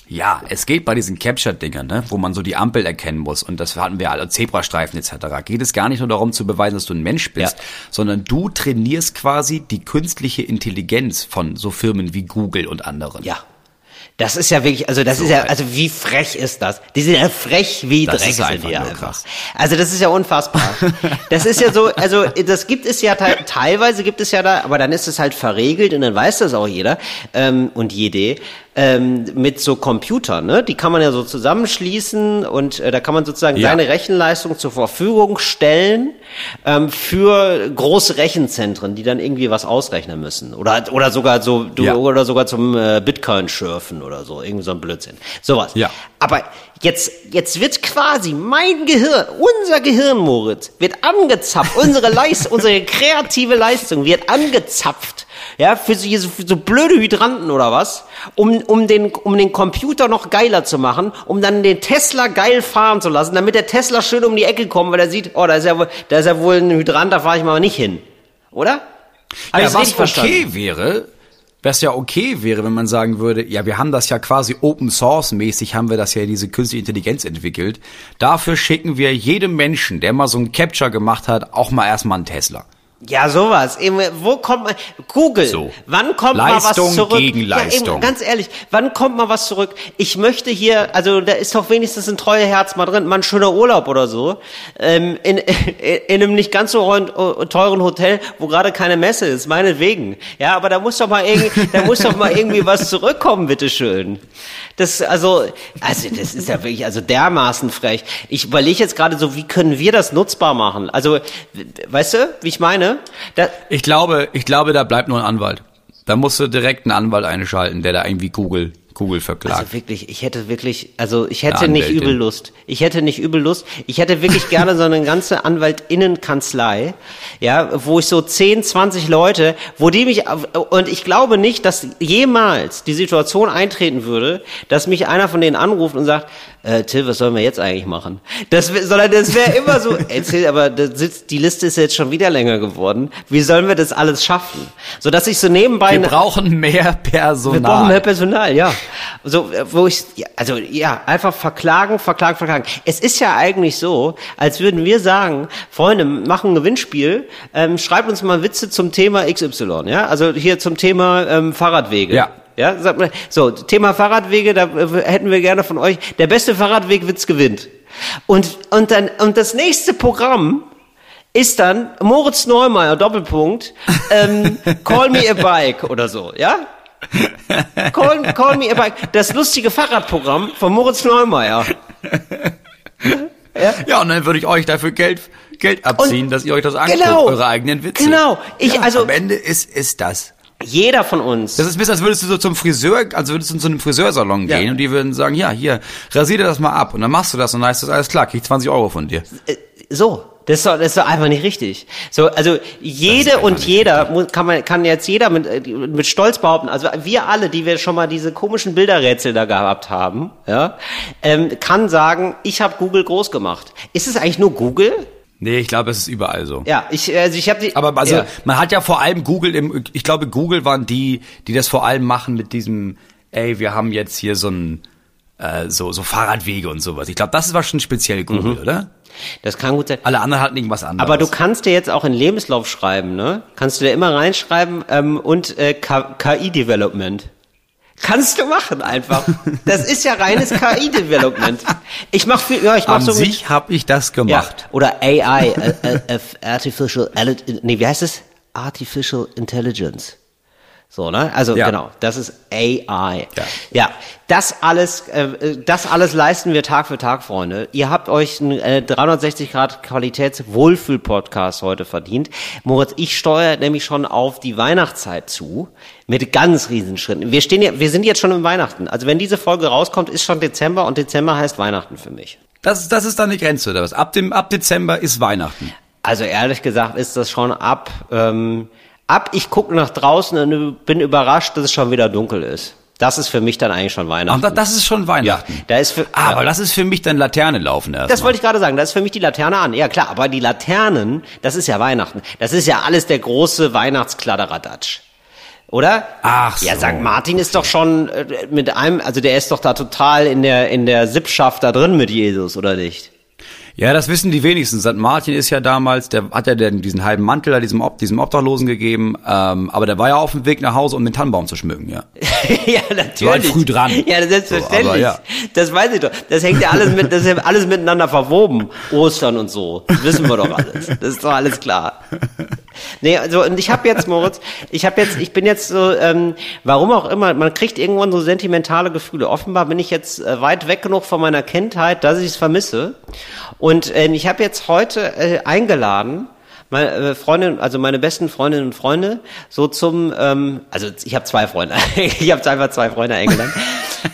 Ja, es geht bei diesen Capture-Dingern, ne, wo man so die Ampel erkennen muss und das hatten wir alle, Zebrastreifen etc. Geht es gar nicht nur darum zu beweisen, dass du ein Mensch bist, Ja. sondern du trainierst quasi die künstliche Intelligenz von so Firmen wie Google und anderen. Ja. Das ist ja wirklich, also das So ist ja, halt. also wie frech ist das? Die sind ja frech wie Das Dreck ist sind die einfach. Also das ist ja unfassbar. Das ist ja so, also das gibt es ja te teilweise gibt es ja da, aber dann ist es halt verregelt und dann weiß das auch jeder ähm, und jede. Ähm, mit so Computern, ne? Die kann man ja so zusammenschließen und äh, da kann man sozusagen Ja. seine Rechenleistung zur Verfügung stellen ähm, für große Rechenzentren, die dann irgendwie was ausrechnen müssen oder oder sogar so du, Ja. oder sogar zum äh, Bitcoin schürfen oder so, irgendwie so ein Blödsinn. Sowas. Ja. Aber jetzt, jetzt wird quasi mein Gehirn, unser Gehirn, Moritz, wird angezapft. Unsere Leist, unsere kreative Leistung wird angezapft. Ja, für so, für so blöde Hydranten oder was, um, um den, um den Computer noch geiler zu machen, um dann den Tesla geil fahren zu lassen, damit der Tesla schön um die Ecke kommt, weil er sieht, oh, da ist ja wohl, da ist ja wohl ein Hydrant, da fahre ich mal nicht hin. Oder? Hab Ja, was richtig verstanden? okay wäre, was ja okay wäre, wenn man sagen würde, ja, wir haben das ja quasi Open Source mäßig, haben wir das ja diese künstliche Intelligenz entwickelt. Dafür schicken wir jedem Menschen, der mal so ein Capture gemacht hat, auch mal erstmal einen Tesla. Ja, sowas. Eben, wo kommt man? Google. So. Wann kommt mal Leistung was zurück? gegen Ja, Leistung. eben, ganz ehrlich, wann kommt mal was zurück? Ich möchte hier, also da ist doch wenigstens ein treuer Herz mal drin, mal ein schöner Urlaub oder so, ähm, in, in einem nicht ganz so heu- teuren Hotel, wo gerade keine Messe ist, meinetwegen. Ja, aber da muss doch mal irgendwie, da muss doch mal irgendwie was zurückkommen, bitteschön. Das, also, also das ist ja wirklich, also dermaßen frech. Ich überlege jetzt gerade so, wie können wir das nutzbar machen? Also, weißt du, wie ich meine? Da, Ich glaube, ich glaube, da bleibt nur ein Anwalt. Da musst du direkt einen Anwalt einschalten, der da irgendwie Google, Google verklagt. Also wirklich, ich hätte wirklich, also ich hätte nicht übel Lust. Ich hätte nicht übel Lust. Ich hätte wirklich gerne so eine ganze Anwaltinnenkanzlei, ja, wo ich so 10, 20 Leute, wo die mich, und ich glaube nicht, dass jemals die Situation eintreten würde, dass mich einer von denen anruft und sagt, äh, Till, was sollen wir jetzt eigentlich machen? Das, sondern das wäre immer so, erzähl, aber sitzt, die Liste ist jetzt schon wieder länger geworden. Wie sollen wir das alles schaffen? So dass ich so nebenbei wir brauchen mehr Personal. wir brauchen mehr Personal, ja. So, äh, wo ich, also ja, einfach verklagen, verklagen, verklagen. Es ist ja eigentlich so, als würden wir sagen, Freunde, machen ein Gewinnspiel, ähm, schreibt uns mal Witze zum Thema XY, ja. Also hier zum Thema ähm, Fahrradwege. Ja. Ja, sagt mal, so, Thema Fahrradwege, da äh, hätten wir gerne von euch, der beste Fahrradwegwitz gewinnt. Und, und dann, und das nächste Programm ist dann Moritz Neumeier, Doppelpunkt, ähm, Call me a bike oder so, ja? Call, call me a bike. Das lustige Fahrradprogramm von Moritz Neumeier. Ja, und dann würde ich euch dafür Geld, Geld abziehen, dass ihr euch das anguckt, Genau. eure eigenen Witze. Genau. Ich, ja, also, am Ende ist, ist das. Jeder von uns. Das ist ein bisschen, als würdest du so zum Friseur, also würdest du zu einem Friseursalon Ja. gehen und die würden sagen, ja, hier, rasier dir das mal ab. Und dann machst du das und dann heißt das alles klar, krieg ich 20 Euro von dir. So, das ist, doch, das ist doch einfach nicht richtig. So, also jede und jeder muss, kann man kann jetzt jeder mit äh, mit Stolz behaupten. Also wir alle, die wir schon mal diese komischen Bilderrätsel da gehabt haben, ja, ähm, kann sagen, ich habe Google groß gemacht. Ist es eigentlich nur Google? Nee, ich glaube, es ist überall so. Ja, ich also ich habe die. Aber also, ja. man hat ja vor allem Google im, ich glaube, Google waren die, die das vor allem machen mit diesem, ey, wir haben jetzt hier so ein, äh, so, so Fahrradwege und sowas. Ich glaube, das war schon speziell Google, Mhm. oder? das kann gut sein. Alle anderen hatten irgendwas anderes. Aber du kannst dir jetzt auch in Lebenslauf schreiben, ne? Kannst du dir immer reinschreiben ähm, und äh, KI-Development. Kannst du machen einfach. Das ist ja reines KI-Development. Ich mach viel, ja, ich mach An so sich habe ich das ja, gemacht. oder AI, äh, äh, Artificial, nee, wie heißt es? Artificial Intelligence. So, ne? Also Ja. genau, das ist AI. Ja. ja das alles, äh, das alles leisten wir Tag für Tag, Freunde. Ihr habt euch einen äh, 360 Grad Qualitäts-Wohlfühl-Podcast heute verdient. Moritz, ich steuere nämlich schon auf die Weihnachtszeit zu mit ganz riesen Schritten. Wir stehen ja, wir sind jetzt schon im Weihnachten. Also wenn diese Folge rauskommt, ist schon Dezember und Dezember heißt Weihnachten für mich. Das, das ist dann die Grenze, oder was? Ab dem, ab Dezember ist Weihnachten. Also ehrlich gesagt ist das schon ab, ähm, ab ich gucke nach draußen und bin überrascht, dass es schon wieder dunkel ist. Das ist für mich dann eigentlich schon Weihnachten. Ach, das, ist schon Weihnachten. da ist für, Ah, ja. Aber das ist für mich dann Laterne laufen erst. Das wollte ich gerade sagen, das ist für mich die Laterne an. Ja klar, aber die Laternen, das ist ja Weihnachten. Das ist ja alles der große Weihnachtskladderadatsch. Oder? Ach so. Ja, St. Martin ist doch schon äh, mit einem, also der ist doch da total in der, in der Sippschaft da drin mit Jesus, oder nicht? Ja, das wissen die wenigsten. St. Martin ist ja damals, der hat ja den, diesen halben Mantel da diesem, Ob- diesem Obdachlosen gegeben, ähm, aber der war ja auf dem Weg nach Hause, um den Tannenbaum zu schmücken, ja. ja, natürlich. war halt früh dran. Ja, selbstverständlich. So, ja. Das weiß ich doch. Das hängt ja alles mit, das ist ja alles miteinander verwoben. Ostern und so. Das wissen wir doch alles. Das ist doch alles klar. Nee, also und ich habe jetzt, Moritz, ich habe jetzt, ich bin jetzt so, ähm, warum auch immer, man kriegt irgendwann so sentimentale Gefühle. Offenbar bin ich jetzt äh, weit weg genug von meiner Kindheit, dass ich es vermisse. Und äh, ich habe jetzt heute äh, eingeladen, meine äh, Freundin, also meine besten Freundinnen und Freunde, so zum, ähm, also ich habe zwei Freunde, ich habe einfach zwei Freunde eingeladen,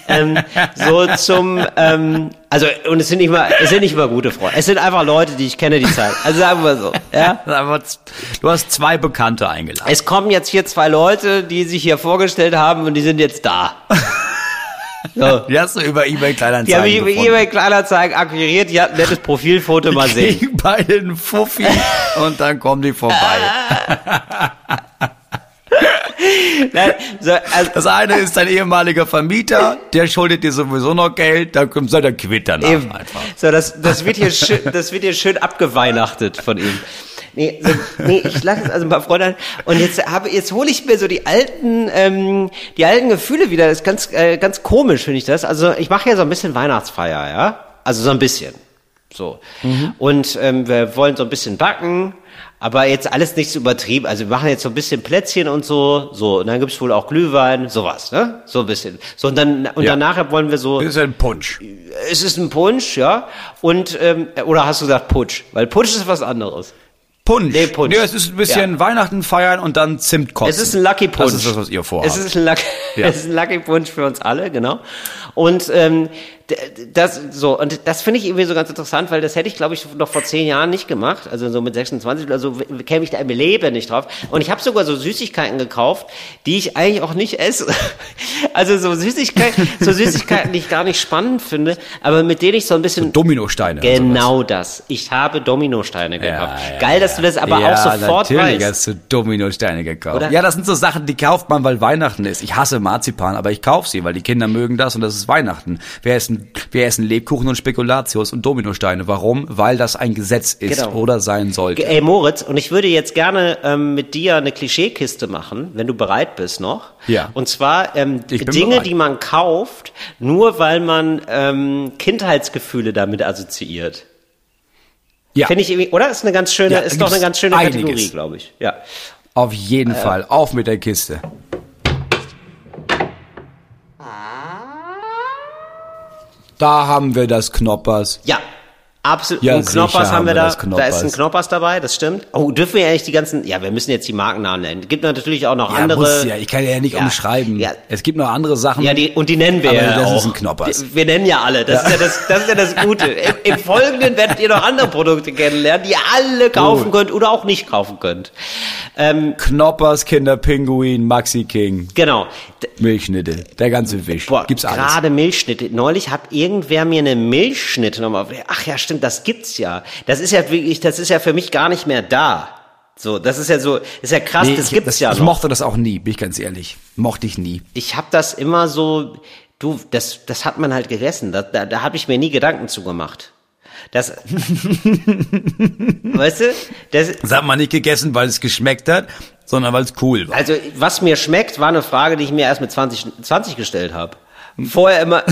ähm, so zum, ähm, also und es sind nicht mal, es sind nicht mal gute Freunde, es sind einfach Leute, die ich kenne, die Zeit. Also sagen wir so, ja. Du hast zwei Bekannte eingeladen. Es kommen jetzt hier zwei Leute, die sich hier vorgestellt haben und die sind jetzt da. So. Die hast du über eBay Kleinanzeigen Die habe ich über eBay Kleinanzeigen akquiriert, die hat ein nettes Profilfoto mal sehen. Kriegen beide einen Fuffi und dann kommen die vorbei. Nein, so, also, Das eine ist dein ehemaliger Vermieter, der schuldet dir sowieso noch Geld, dann kommt seid ihr quitt danach eben. einfach. So, das, das wird hier schön, das wird hier schön abgeweihnachtet von ihm. Nee, so, nee, ich lasse es also ein paar Freunde. Und jetzt habe, jetzt hole ich mir so die alten, ähm, die alten Gefühle wieder. Das ist ganz, äh, ganz komisch, finde ich das. Also ich mache ja so ein bisschen Weihnachtsfeier, ja. Also so ein bisschen. So. Und ähm, wir wollen so ein bisschen backen, aber jetzt alles nicht so übertrieben. Also wir machen jetzt so ein bisschen Plätzchen und so, so. Und dann gibt's wohl auch Glühwein, sowas, ne? So ein bisschen. So, und dann, und Ja. danach wollen wir so. Ist ein Punsch. Es ist ein Punsch, ja. Und, ähm, oder hast du gesagt Putsch? Weil Putsch ist was anderes. Punsch. Nee, Punsch. Nee, es ist ein bisschen Weihnachten feiern und dann Zimt kotzen. Es ist ein Lucky Punch. Das ist das, was ihr vorhabt. Es ist ein Lucky, Ja. es ist ein Lucky Punch für uns alle, genau. Und ähm, das so und das finde ich irgendwie so ganz interessant, weil das hätte ich glaube ich noch vor zehn Jahren nicht gemacht, also so mit 26 oder so käme ich da im Leben nicht drauf. Und ich habe sogar so Süßigkeiten gekauft, die ich eigentlich auch nicht esse. Also so Süßigkeiten, so Süßigkeiten, die ich gar nicht spannend finde, aber mit denen ich so ein bisschen Dominosteine. und Genau das. Ich habe Dominosteine gekauft. Ja, ja, Geil, dass du das aber ja, auch sofort natürlich weißt. hast du Dominosteine gekauft. Oder? Ja, das sind so Sachen, die kauft man, weil Weihnachten ist. Ich hasse Marzipan, aber ich kaufe sie, weil die Kinder mögen das und das ist Weihnachten. Wir essen, wir essen Lebkuchen und Spekulatius und Dominosteine. Warum? Weil das ein Gesetz ist Genau. oder sein sollte. Ey Moritz, und ich würde jetzt gerne ähm, mit dir eine Klischeekiste machen, wenn du bereit bist noch. Ja. Und zwar ähm, Dinge, bereit. die man kauft, nur weil man ähm, Kindheitsgefühle damit assoziiert. Ja, Finde ich irgendwie, oder? Ist eine ganz schöne, Ja, ist doch eine ganz schöne einiges. Kategorie, glaube ich. Ja. auf jeden Fall. Auf mit der Kiste. Da haben wir das Knoppers. Ja. Absolut. Ja, und Knoppers haben wir da. Da ist ein Knoppers. Dabei, das stimmt. Oh, dürfen wir eigentlich die ganzen, ja, wir müssen jetzt die Markennamen nennen. Gibt natürlich auch noch Ja, andere. muss ja. Ich kann ja nicht Ja. umschreiben. Ja. Es gibt noch andere Sachen. Ja, die, und die nennen wir Aber ja das auch. ist ein Knoppers. Wir nennen ja alle. Das, Ist, ja das, das ist ja das Gute. Im, Im Folgenden werdet ihr noch andere Produkte kennenlernen, die ihr alle kaufen könnt oder auch nicht kaufen könnt. Ähm, Knoppers, Kinderpinguin, Maxi King, genau. Milchschnitte, der ganze Wisch. Boah, Gibt's alles. gerade Milchschnitte. Neulich hat irgendwer mir eine Milchschnitte nochmal. Ach ja, stimmt, das gibt's ja. Das ist ja wirklich, das ist ja für mich gar nicht mehr da. So, das ist ja so, ist ja krass, Nee, das ich, gibt's das, ja ich noch. mochte das auch nie, bin ich ganz ehrlich. Mochte ich nie. ich habe das immer so, du, das, das hat man halt gegessen. Da, da, da habe ich mir nie Gedanken zu gemacht. Das, weißt du, das, Das hat man nicht gegessen, weil es geschmeckt hat, sondern weil es cool war. also was mir schmeckt, war eine Frage, die ich mir erst mit 20, 20 gestellt habe. Vorher immer,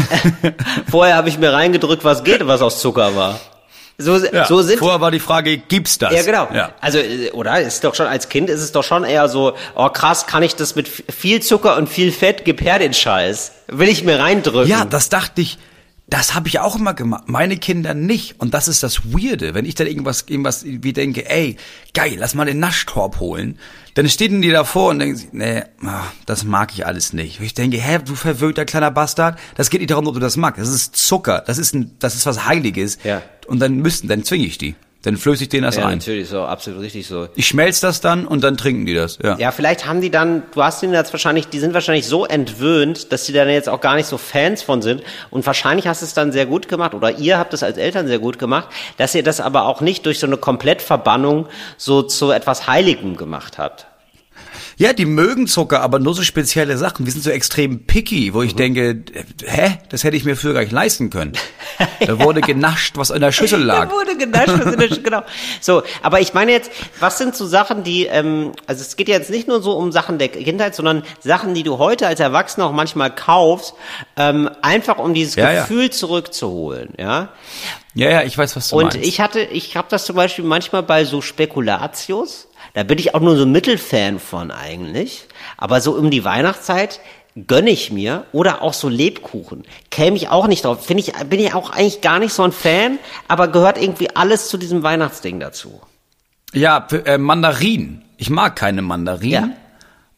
vorher habe ich mir reingedrückt, was geht, was aus Zucker war. So, Ja, so sind Vorher war die Frage, gibt's das? Ja, genau. Ja. Also, äh, oder? Ist doch schon, als Kind ist es doch schon eher so, oh krass, kann ich das mit viel Zucker und viel Fett, gib her den Scheiß. Will ich mir reindrücken. Ja, das dachte ich, das habe ich auch immer gemacht. Meine Kinder nicht. Und das ist das Weirde. Wenn ich dann irgendwas, irgendwas wie denke, ey, geil, lass mal den Naschkorb holen. Dann stehen die davor und denken, sich, nee, ah, das mag ich alles nicht. Und ich denke, hä, du verwöhnter kleiner Bastard, das geht nicht darum, ob du das magst. Das ist Zucker. Das ist ein, das ist was Heiliges. Ja. Und dann müssten, dann zwinge ich die. Dann flöße ich denen das ja ein. natürlich, so, absolut richtig so. Ich schmelz das dann und dann trinken die das. Ja. Ja, vielleicht haben die dann, du hast ihnen jetzt wahrscheinlich, die sind wahrscheinlich so entwöhnt, dass sie dann jetzt auch gar nicht so Fans von sind. Und wahrscheinlich hast du es dann sehr gut gemacht, oder ihr habt es als Eltern sehr gut gemacht, dass ihr das aber auch nicht durch so eine Komplettverbannung so zu etwas Heiligem gemacht habt. Ja, die mögen Zucker, aber nur so spezielle Sachen. Wir sind so extrem picky, wo Mhm. ich denke, äh, hä, das hätte ich mir früher gar nicht leisten können. Da wurde genascht, was in der Schüssel lag. Da wurde genascht, was in der Sch- genau. So, aber ich meine jetzt, was sind so Sachen, die, ähm, also es geht jetzt nicht nur so um Sachen der Kindheit, sondern Sachen, die du heute als Erwachsener auch manchmal kaufst, ähm, einfach um dieses Ja, ja. Gefühl zurückzuholen, ja. Ja, ja, ich weiß, was du Und meinst. ich hatte, ich habe das zum Beispiel manchmal bei so Spekulatius, Da bin ich auch nur so ein Mittelfan von eigentlich. Aber so um die Weihnachtszeit gönne ich mir oder auch so Lebkuchen. Käme ich auch nicht drauf. Finde ich, bin ich auch eigentlich gar nicht so ein Fan, aber gehört irgendwie alles zu diesem Weihnachtsding dazu. Ja, äh, Mandarinen. Ich mag keine Mandarinen. Ja.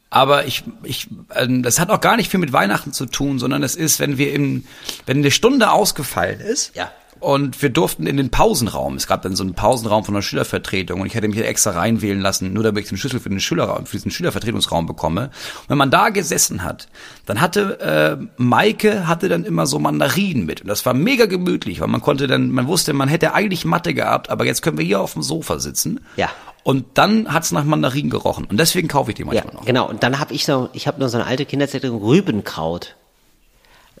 Aber ich, ich, ähm, das hat auch gar nicht viel mit Weihnachten zu tun, sondern es ist, wenn wir im, wenn eine Stunde ausgefallen ist. Ja. Und wir durften in den Pausenraum. Es gab dann so einen Pausenraum von der Schülervertretung und ich hätte mich extra reinwählen lassen, nur damit ich den Schlüssel für den Schülerraum, für diesen Schülervertretungsraum bekomme. Und wenn man da gesessen hat, dann hatte äh, Maike hatte dann immer so Mandarinen mit und das war mega gemütlich, weil man konnte dann, man wusste, man hätte eigentlich Mathe gehabt, aber jetzt können wir hier auf dem Sofa sitzen. Ja. Und dann hat's nach Mandarinen gerochen und deswegen kaufe ich die Ja, manchmal noch. genau. Und dann habe ich noch, ich habe noch so eine alte Kinderzeitung Rübenkraut.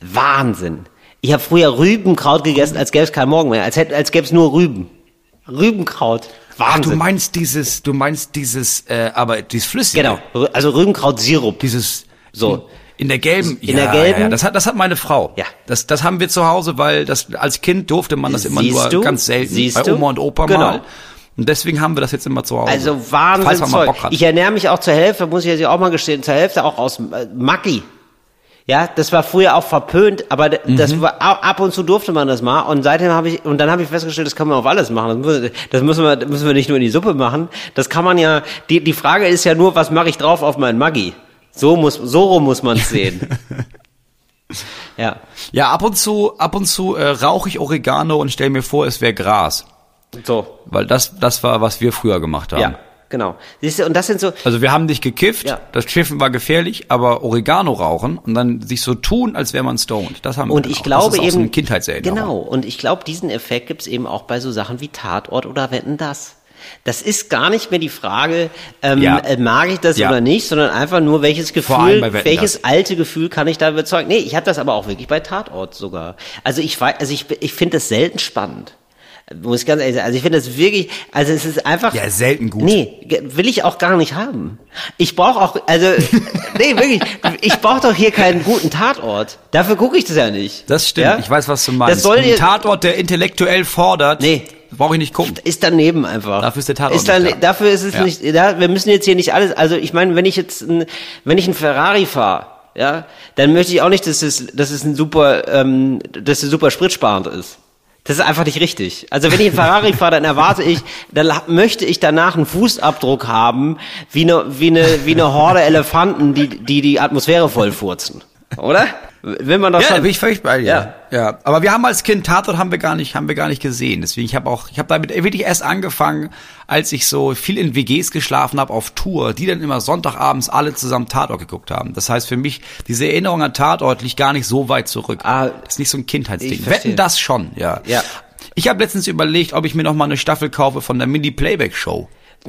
Wahnsinn. Ich habe früher Rübenkraut gegessen, als gäbe es keinen Morgen mehr, als hätte, als gäbe es nur Rüben. Rübenkraut. Ach, Wahnsinn. du meinst dieses, du meinst dieses, äh, aber dieses Flüssige. genau. Also Rübenkrautsirup. Dieses So. in der gelben. In der gelben? Ja, ja, das hat, das hat meine Frau. Ja. Das, das haben wir zu Hause, weil das als Kind durfte man das immer Siehst nur du? ganz selten Siehst bei? Oma und Opa Genau. mal. Und deswegen haben wir das jetzt immer zu Hause. Also Falls Wahnsinn man mal. Bock hat. Ich ernähre mich auch zur Hälfte, muss ich jetzt auch mal gestehen, zur Hälfte auch aus äh, Maggi. Ja, das war früher auch verpönt, aber d- das Mhm. war ab und zu durfte man das mal und seitdem habe ich und dann habe ich festgestellt, das kann man auf alles machen. Das, muss, das müssen wir das müssen wir nicht nur in die Suppe machen. Das kann man ja die die Frage ist ja nur, was mache ich drauf auf meinen Maggi? So muss so rum muss man es sehen. ja. ja, ab und zu, ab und zu äh, rauche ich Oregano und stell mir vor, es wäre Gras. So. Weil das, das war, was wir früher gemacht haben. Ja, genau. Siehst du, und das sind so Also wir haben nicht gekifft, Ja. das Kiffen war gefährlich, aber Oregano rauchen und dann sich so tun, als wäre man stoned. Das haben wir Und dann ich auch. glaube das ist eben, so eine Kindheitserinnerung. genau, und ich glaube, diesen Effekt gibt's eben auch bei so Sachen wie Tatort oder Wetten das. Das ist gar nicht mehr die Frage, ähm, Ja. äh, mag ich das Ja. oder nicht, sondern einfach nur, welches Gefühl, welches dass. alte Gefühl kann ich da überzeugen. Nee, ich habe das aber auch wirklich bei Tatort sogar. Also ich weiß, also ich, ich finde das selten spannend. Muss ich ganz ehrlich sagen. Also ich finde das wirklich, also es ist einfach. Ja, selten gut. Nee, will ich auch gar nicht haben. Ich brauche auch, also, nee, wirklich, ich brauche doch hier keinen guten Tatort. Dafür gucke ich das ja nicht. Das stimmt, Ja? ich weiß, was du meinst. Das soll Ein Tatort, der intellektuell fordert, Nee. brauche ich nicht gucken. ist daneben einfach. Dafür ist der Tatort ist dann, da. Dafür ist es Ja. nicht, da, wir müssen jetzt hier nicht alles, also ich meine, wenn ich jetzt, ein, wenn ich einen Ferrari fahre, ja, dann möchte ich auch nicht, dass es, dass es ein super, ähm, dass es super spritsparend ist. Das ist einfach nicht richtig. Also wenn ich einen Ferrari fahre, dann erwarte ich, dann möchte ich danach einen Fußabdruck haben, wie eine, wie eine, wie eine Horde Elefanten, die, die die Atmosphäre vollfurzen. Oder? Will man doch Ja, da bin ich völlig bei dir. Ja. ja. Aber wir haben als Kind Tatort haben wir gar nicht, haben wir gar nicht gesehen. Deswegen, ich habe auch, ich habe damit wirklich erst angefangen, als ich so viel in WGs geschlafen habe auf Tour, die dann immer Sonntagabends alle zusammen Tatort geguckt haben. Das heißt für mich, diese Erinnerung an Tatort liegt gar nicht so weit zurück. Ah, das ist nicht so ein Kindheitsding. Wetten das schon, ja. Ja. Ich habe letztens überlegt, ob ich mir noch mal eine Staffel kaufe von der Mini Playback Show,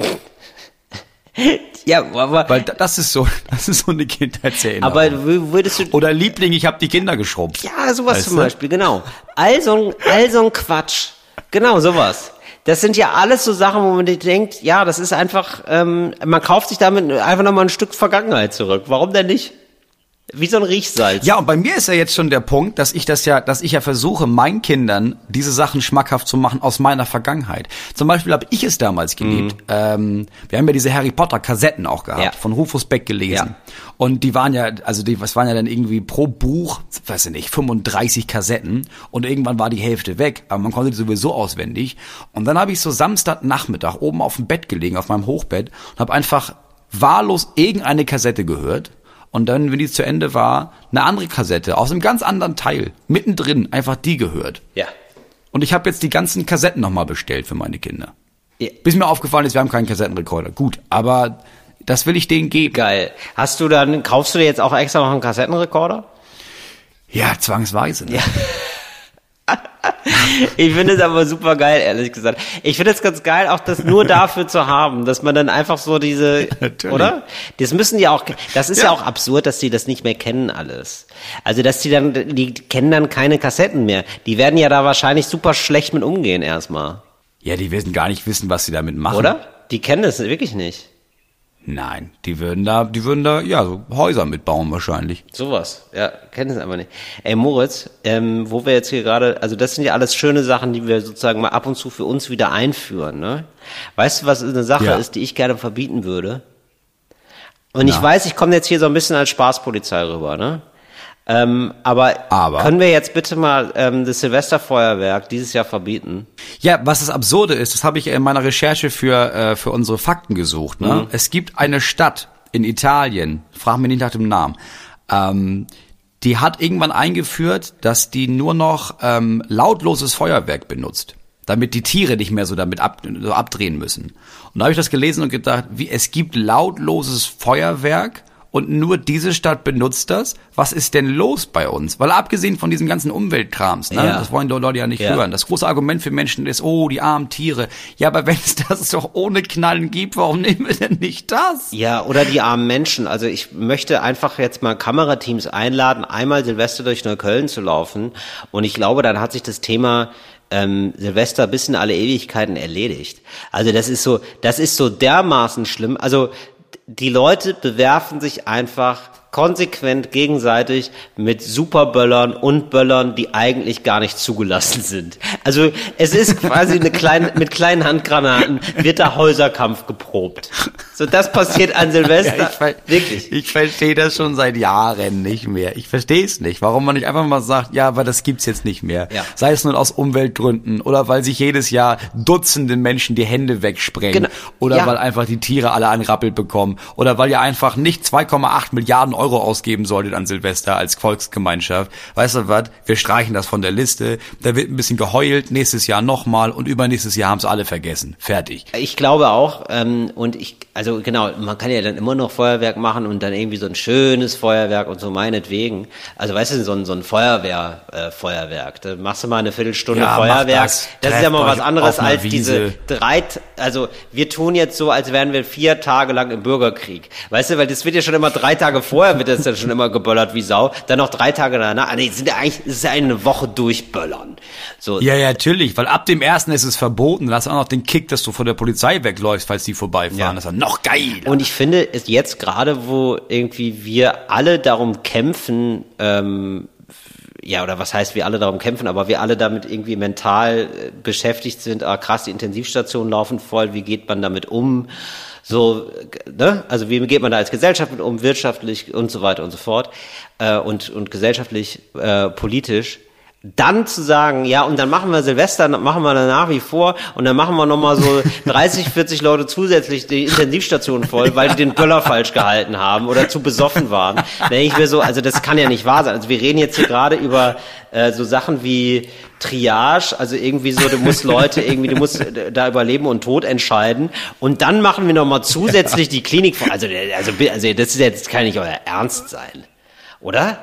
ja, aber, weil da- das ist so, das ist so eine Kindheitserinnerung. aber würdest du, oder Liebling, ich habe die Kinder geschrumpft. Ja, sowas zum du? Beispiel, genau. All so, ein, all so ein Quatsch. Genau, sowas. Das sind ja alles so Sachen, wo man denkt, ja, das ist einfach, ähm, man kauft sich damit einfach nochmal ein Stück Vergangenheit zurück. Warum denn nicht? Wie so ein Riechsalz. Ja, und bei mir ist ja jetzt schon der Punkt, dass ich das ja, dass ich ja versuche, meinen Kindern diese Sachen schmackhaft zu machen aus meiner Vergangenheit. Zum Beispiel habe ich es damals geliebt. Ähm, wir haben ja diese Harry Potter Kassetten auch gehabt, Ja. von Rufus Beck gelesen. Und die waren ja, also die, was waren ja dann irgendwie pro Buch, weiß ich nicht, 35 Kassetten und irgendwann war die Hälfte weg, aber man konnte die sowieso auswendig. Und dann habe ich so Samstagnachmittag oben auf dem Bett gelegen, auf meinem Hochbett und habe einfach wahllos irgendeine Kassette gehört und dann, wenn die zu Ende war, eine andere Kassette aus einem ganz anderen Teil, mittendrin, einfach die gehört. Ja. Und ich habe jetzt die ganzen Kassetten nochmal bestellt für meine Kinder. Ja. Bis mir aufgefallen ist, wir haben keinen Kassettenrekorder. Gut, aber das will ich denen geben. Geil. Hast du dann, kaufst du dir jetzt auch extra noch einen Kassettenrekorder? Ja, zwangsweise. Ne? Ich finde es aber super geil, ehrlich gesagt. Ich finde es ganz geil, auch das nur dafür zu haben, dass man dann einfach so diese, Natürlich. oder? Das müssen die auch, das ist ja. Ja. auch absurd, dass die das nicht mehr kennen alles. Also, dass die dann, die kennen dann keine Kassetten mehr. Die werden ja da wahrscheinlich super schlecht mit umgehen erstmal. Ja, die werden gar nicht wissen, was sie damit machen. Oder? Die kennen das wirklich nicht. Nein, die würden da, die würden da, ja, so Häuser mitbauen wahrscheinlich. Sowas, ja, kennen es aber nicht. Ey, Moritz, ähm, wo wir jetzt hier gerade, also das sind ja alles schöne Sachen, die wir sozusagen mal ab und zu für uns wieder einführen, ne? Weißt du, was eine Sache Ja. ist, die ich gerne verbieten würde? Und ich Na. weiß, ich komme jetzt hier so ein bisschen als Spaßpolizei rüber, ne? Ähm, aber, Aber? können wir jetzt bitte mal ähm, das Silvesterfeuerwerk dieses Jahr verbieten? Ja, was das Absurde ist, das habe ich in meiner Recherche für, äh, für unsere Fakten gesucht. Ne? Es gibt eine Stadt in Italien, frag mich nicht nach dem Namen, ähm, die hat irgendwann eingeführt, dass die nur noch ähm, lautloses Feuerwerk benutzt, damit die Tiere nicht mehr so damit ab, so abdrehen müssen. Und da habe ich das gelesen und gedacht, wie es gibt lautloses Feuerwerk und nur diese Stadt benutzt das. Was ist denn los bei uns? Weil abgesehen von diesem ganzen Umweltkrams, ne, Ja. das wollen die Leute ja nicht Ja. hören. Das große Argument für Menschen ist, oh, die armen Tiere. Ja, aber wenn es das doch ohne Knallen gibt, warum nehmen wir denn nicht das? Ja, oder die armen Menschen. Also ich möchte einfach jetzt mal Kamerateams einladen, einmal Silvester durch Neukölln zu laufen. Und ich glaube, dann hat sich das Thema ähm, Silvester bis in alle Ewigkeiten erledigt. Also das ist so, das ist so dermaßen schlimm. Also die Leute bewerfen sich einfach konsequent gegenseitig mit Superböllern und Böllern, die eigentlich gar nicht zugelassen sind. Also es ist quasi eine kleine, mit kleinen Handgranaten wird der Häuserkampf geprobt. So, das passiert an Silvester. ver- Wirklich. Ich verstehe das schon seit Jahren nicht mehr. Ich verstehe es nicht, warum man nicht einfach mal sagt, ja, aber das gibt's jetzt nicht mehr. Ja. Sei es nun aus Umweltgründen oder weil sich jedes Jahr Dutzende Menschen die Hände wegsprengen Genau. oder Ja. weil einfach die Tiere alle einen Rappel bekommen oder weil ihr einfach nicht 2,8 Milliarden Euro ausgeben solltet an Silvester als Volksgemeinschaft. Weißt du was? Wir streichen das von der Liste. Da wird ein bisschen geheult, nächstes Jahr nochmal und übernächstes Jahr haben's alle vergessen. Fertig. Ich glaube auch, ähm, und ich, also genau, man kann ja dann immer noch Feuerwerk machen und dann irgendwie so ein schönes Feuerwerk und so meinetwegen. Also weißt du, so ein, so ein Feuerwehr, äh, Feuerwerk. Da machst du mal eine Viertelstunde Ja, Feuerwerk. das. Das, ist ja mal was anderes als diese Wiese. drei, also wir tun jetzt so, als wären wir vier Tage lang im Bürgerkrieg. Weißt du, weil das wird ja schon immer drei Tage vorher wird das dann schon immer geböllert wie Sau. Dann noch drei Tage danach. Ah, Nee, sind ja eigentlich, ist ja eine Woche durchböllern. So, Ja, ja, natürlich, weil ab dem ersten ist es verboten. Dann hast du auch noch den Kick, dass du vor der Polizei wegläufst, falls die vorbeifahren. Ja. Das ist dann noch geil. Und ich finde, es jetzt gerade, wo irgendwie wir alle darum kämpfen, ähm, ja, oder was heißt wir alle darum kämpfen, aber wir alle damit irgendwie mental äh, beschäftigt sind, ah krass, die Intensivstationen laufen voll, wie geht man damit um? So, ne? Also wie geht man da als Gesellschaft mit um, wirtschaftlich und so weiter und so fort äh, und, und gesellschaftlich, äh, politisch. Dann zu sagen, ja, und dann machen wir Silvester, dann machen wir dann nach wie vor und dann machen wir nochmal so 30, 40 Leute zusätzlich die Intensivstation voll, weil die den Böller falsch gehalten haben oder zu besoffen waren. Denke ich mir so, also das kann ja nicht wahr sein. Also wir reden jetzt hier gerade über äh, so Sachen wie Triage, also irgendwie so, du musst Leute irgendwie, du musst äh, da über Leben und Tod entscheiden und dann machen wir nochmal zusätzlich die Klinik voll. Also, also, also das ist jetzt, kann nicht euer Ernst sein. Oder?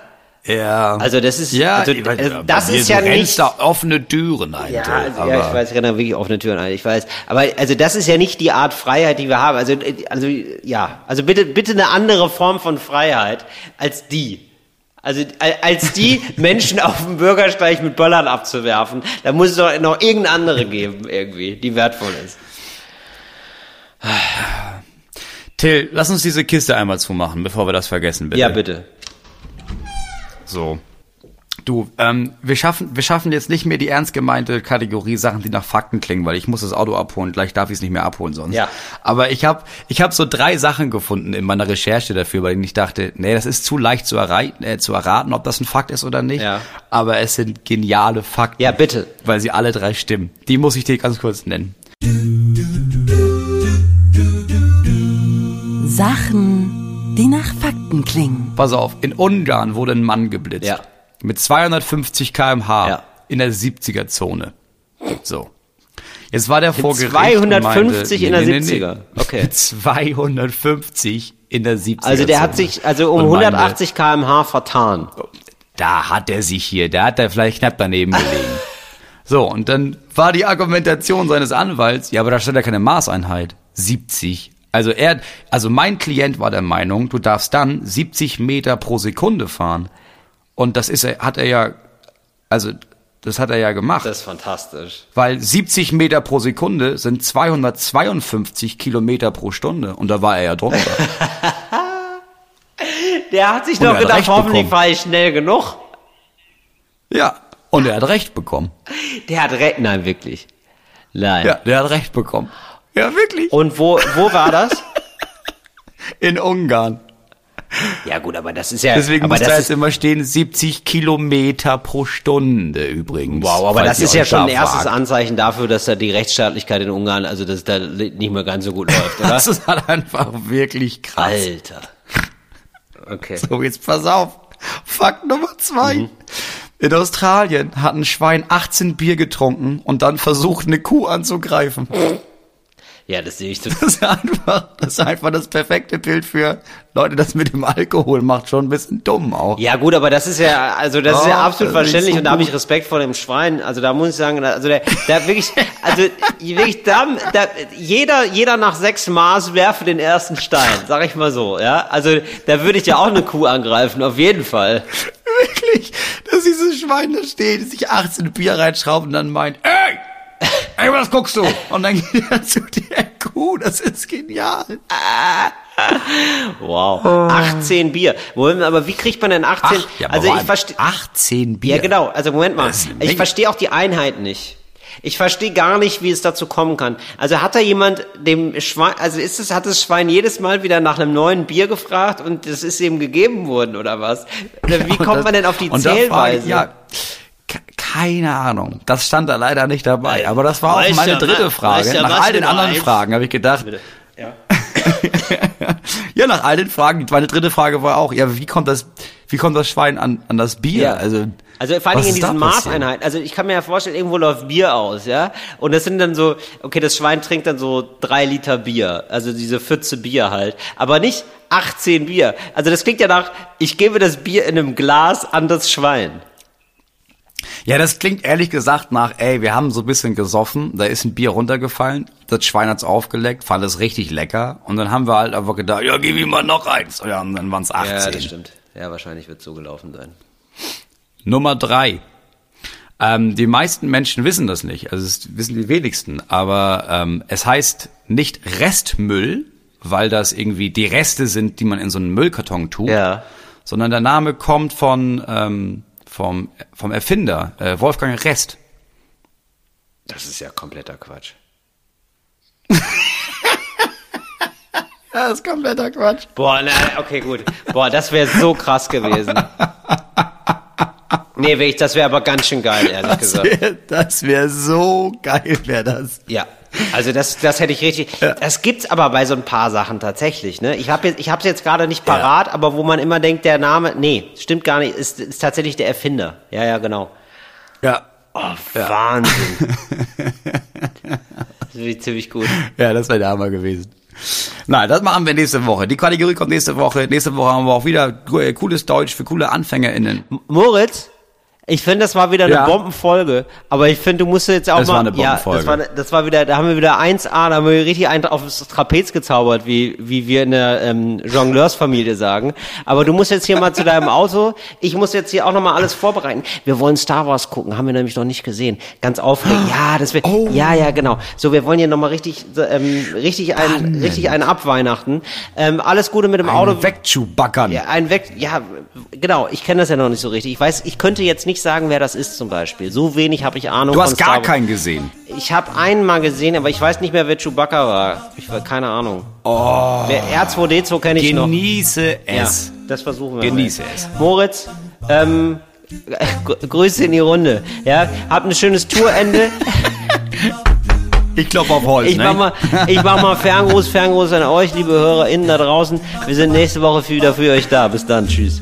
Ja. Also das ist, ja, also, weiß, äh, das ist ja nicht, da offene Türen ein. ja, also, ja, ich weiß, ich renne wirklich offene Türen ein, ich weiß. Aber also das ist ja nicht die Art Freiheit, die wir haben. Also, also ja, also bitte, bitte eine andere Form von Freiheit als die. Also als die Menschen auf dem Bürgersteig mit Böllern abzuwerfen, da muss es doch noch irgendeine andere geben, irgendwie, die wertvoll ist. Till, lass uns diese Kiste einmal zumachen, bevor wir das vergessen, bitte. Ja, bitte. So. Du, ähm, wir schaffen, wir schaffen jetzt nicht mehr die ernst gemeinte Kategorie Sachen, die nach Fakten klingen, weil ich muss das Auto abholen, gleich darf ich es nicht mehr abholen sonst. Ja. Aber ich habe ich hab so drei Sachen gefunden in meiner Recherche dafür, weil ich dachte, nee, das ist zu leicht zu, errei äh, zu erraten, ob das ein Fakt ist oder nicht. Ja. Aber es sind geniale Fakten. Ja, bitte. Weil sie alle drei stimmen. Die muss ich dir ganz kurz nennen. Sachen, die nach Fakten klingen. Pass auf, in Ungarn wurde ein Mann geblitzt. Ja. Mit 250 kmh Ja. in der 70er-Zone. So. Jetzt war der vor Gericht 250 und in meinte, der nee, nee, nee. 70er. Okay. Mit 250 in der 70er. Also der hat sich also um Und meinte, 180 kmh vertan. Da hat er sich hier, da hat er vielleicht knapp daneben gelegen. So, und dann war die Argumentation seines Anwalts, ja, aber da steht ja keine Maßeinheit. 70. Also er, also mein Klient war der Meinung, du darfst dann 70 Meter pro Sekunde fahren. Und das ist er, hat er ja, also Das hat er ja gemacht. Das ist fantastisch. Weil 70 Meter pro Sekunde sind 252 Kilometer pro Stunde. Und da war er ja drunter. Der hat sich Und doch gedacht, hoffentlich fahre ich schnell genug. ja. Und er hat recht bekommen. Der hat recht, nein, wirklich. Nein. Ja, der hat recht bekommen. Ja, wirklich. Und wo, wo war das? In Ungarn. Ja gut, aber das ist ja, Deswegen muss das da jetzt immer stehen 70 Kilometer pro Stunde übrigens. wow, aber das ist ja schon ein erstes fragt. Anzeichen dafür, dass da die Rechtsstaatlichkeit in Ungarn, also dass da nicht mehr ganz so gut läuft, oder? Das ist halt einfach wirklich krass. Alter. Okay. So, jetzt pass auf. Fakt Nummer zwei. Mhm. In Australien hat ein Schwein 18 Bier getrunken und dann versucht, eine Kuh anzugreifen. Ja, das sehe ich Das ist einfach, das ist einfach das perfekte Bild für Leute, das mit dem Alkohol macht schon ein bisschen dumm auch. Ja gut, aber das ist ja, also das ist ja Oh, absolut verständlich so und da habe ich. Respekt vor dem Schwein. Also da muss ich sagen, also der, der wirklich, also wirklich da, da, jeder, jeder nach sechs Maß werfe den ersten Stein, sag ich mal so, ja. Also da würde ich ja auch eine Kuh angreifen, auf jeden Fall. Wirklich, dass dieses Schwein da steht, sich 18 Bier reinschraubt und dann meint, ey, ey, was guckst du? Und dann geht er zu der Kuh, das ist genial. Wow. 18 Bier. Aber wie kriegt man denn 18? also ich verstehe. 18 Bier. Ja, genau. Also Moment mal. Ich verstehe auch die Einheit nicht. Ich verstehe gar nicht, wie es dazu kommen kann. Also hat da jemand dem Schwein, also ist es, hat das Schwein jedes Mal wieder nach einem neuen Bier gefragt und das ist ihm gegeben worden oder was? Wie kommt das- man denn auf die frage Zählweise? Ich, ja, keine Ahnung. Das stand da leider nicht dabei. Aber das war auch meine ja, dritte Frage. ja, Nach all den anderen eins? Fragen habe ich gedacht. Ja. ja, nach all den Fragen, meine dritte Frage war auch, ja, wie kommt das, wie kommt das Schwein an, an das Bier? Ja. Also, Also vor Dingen in diesen? Maßeinheiten. Also ich kann mir ja vorstellen, irgendwo läuft Bier aus, ja. Und das sind dann so, okay, das Schwein trinkt dann so drei Liter Bier, also diese Pfütze Bier halt. Aber nicht 18 Bier. Also das klingt ja nach, ich gebe das Bier in einem Glas an das Schwein. Ja, das klingt ehrlich gesagt nach, ey, wir haben so ein bisschen gesoffen, da ist ein Bier runtergefallen, das Schwein hat's aufgeleckt, fand es richtig lecker und dann haben wir halt einfach gedacht, ja, gib ihm mal noch eins. Ja, und dann waren's 18. Ja, das stimmt. Ja, wahrscheinlich wird so gelaufen sein. Nummer drei. Ähm, die meisten Menschen wissen das nicht, also es wissen die wenigsten, aber ähm, es heißt nicht Restmüll, weil das irgendwie die Reste sind, die man in so einen Müllkarton tut, Ja. sondern der Name kommt von ähm, vom vom Erfinder äh, Wolfgang Rest. Das ist ja kompletter Quatsch. Das ist kompletter Quatsch. Boah, na, okay, gut. Boah, das wäre so krass gewesen. Nee, wirklich, das wäre aber ganz schön geil, ehrlich Das gesagt. wäre das wär so geil, wäre das. Ja, also das, das hätte ich richtig. Das gibt's aber bei so ein paar Sachen tatsächlich. Ne, ich habe jetzt, ich habe jetzt gerade nicht parat, aber wo man immer denkt, der Name, nee, stimmt gar nicht, ist, ist tatsächlich der Erfinder. Ja, ja, genau. Ja. Oh, Wahnsinn. das ist ziemlich gut. Ja, das wäre der Hammer gewesen. Nein, das machen wir nächste Woche. Die Kategorie kommt nächste Woche. Nächste Woche haben wir auch wieder co- cooles Deutsch für coole AnfängerInnen. Moritz, ich finde, das war wieder eine Ja. Bombenfolge, aber ich finde, du musst jetzt auch Das mal, war eine ja, Bombenfolge. das war, das war wieder, da haben wir wieder 1A, da haben wir richtig einen aufs Trapez gezaubert, wie, wie wir in der ähm, Jongleursfamilie sagen. Aber du musst jetzt hier mal zu deinem Auto, ich muss jetzt hier auch nochmal alles vorbereiten. Wir wollen Star Wars gucken, haben wir nämlich noch nicht gesehen. Ganz aufregend. Ja, das wird, Oh. ja, ja, genau. So, wir wollen hier nochmal richtig, ähm, richtig ein, richtig einen abweihnachten. Ähm, alles Gute mit dem Auto. Auto wegzubackern. Ja, ein Weg, ja, genau, ich kenne das ja noch nicht so richtig. Ich weiß, ich könnte jetzt nicht sagen, wer das ist zum Beispiel. So wenig habe ich Ahnung Du hast gar keinen gesehen. Ich habe einen mal gesehen, aber ich weiß nicht mehr, wer Chewbacca war. Ich war keine Ahnung. Oh. Wer R2D2 kenne ich noch. Genieße Ja, es. das versuchen wir. Genieße mal. es. Moritz, ähm, gr- Grüße in die Runde. Ja, habt ein schönes Tourende. Ich klopfe auf Holz. Ich ne? mach mal, ich mach mal Ferngruß, Ferngruß an euch, liebe HörerInnen da draußen. Wir sind nächste Woche wieder für euch da. Bis dann, tschüss.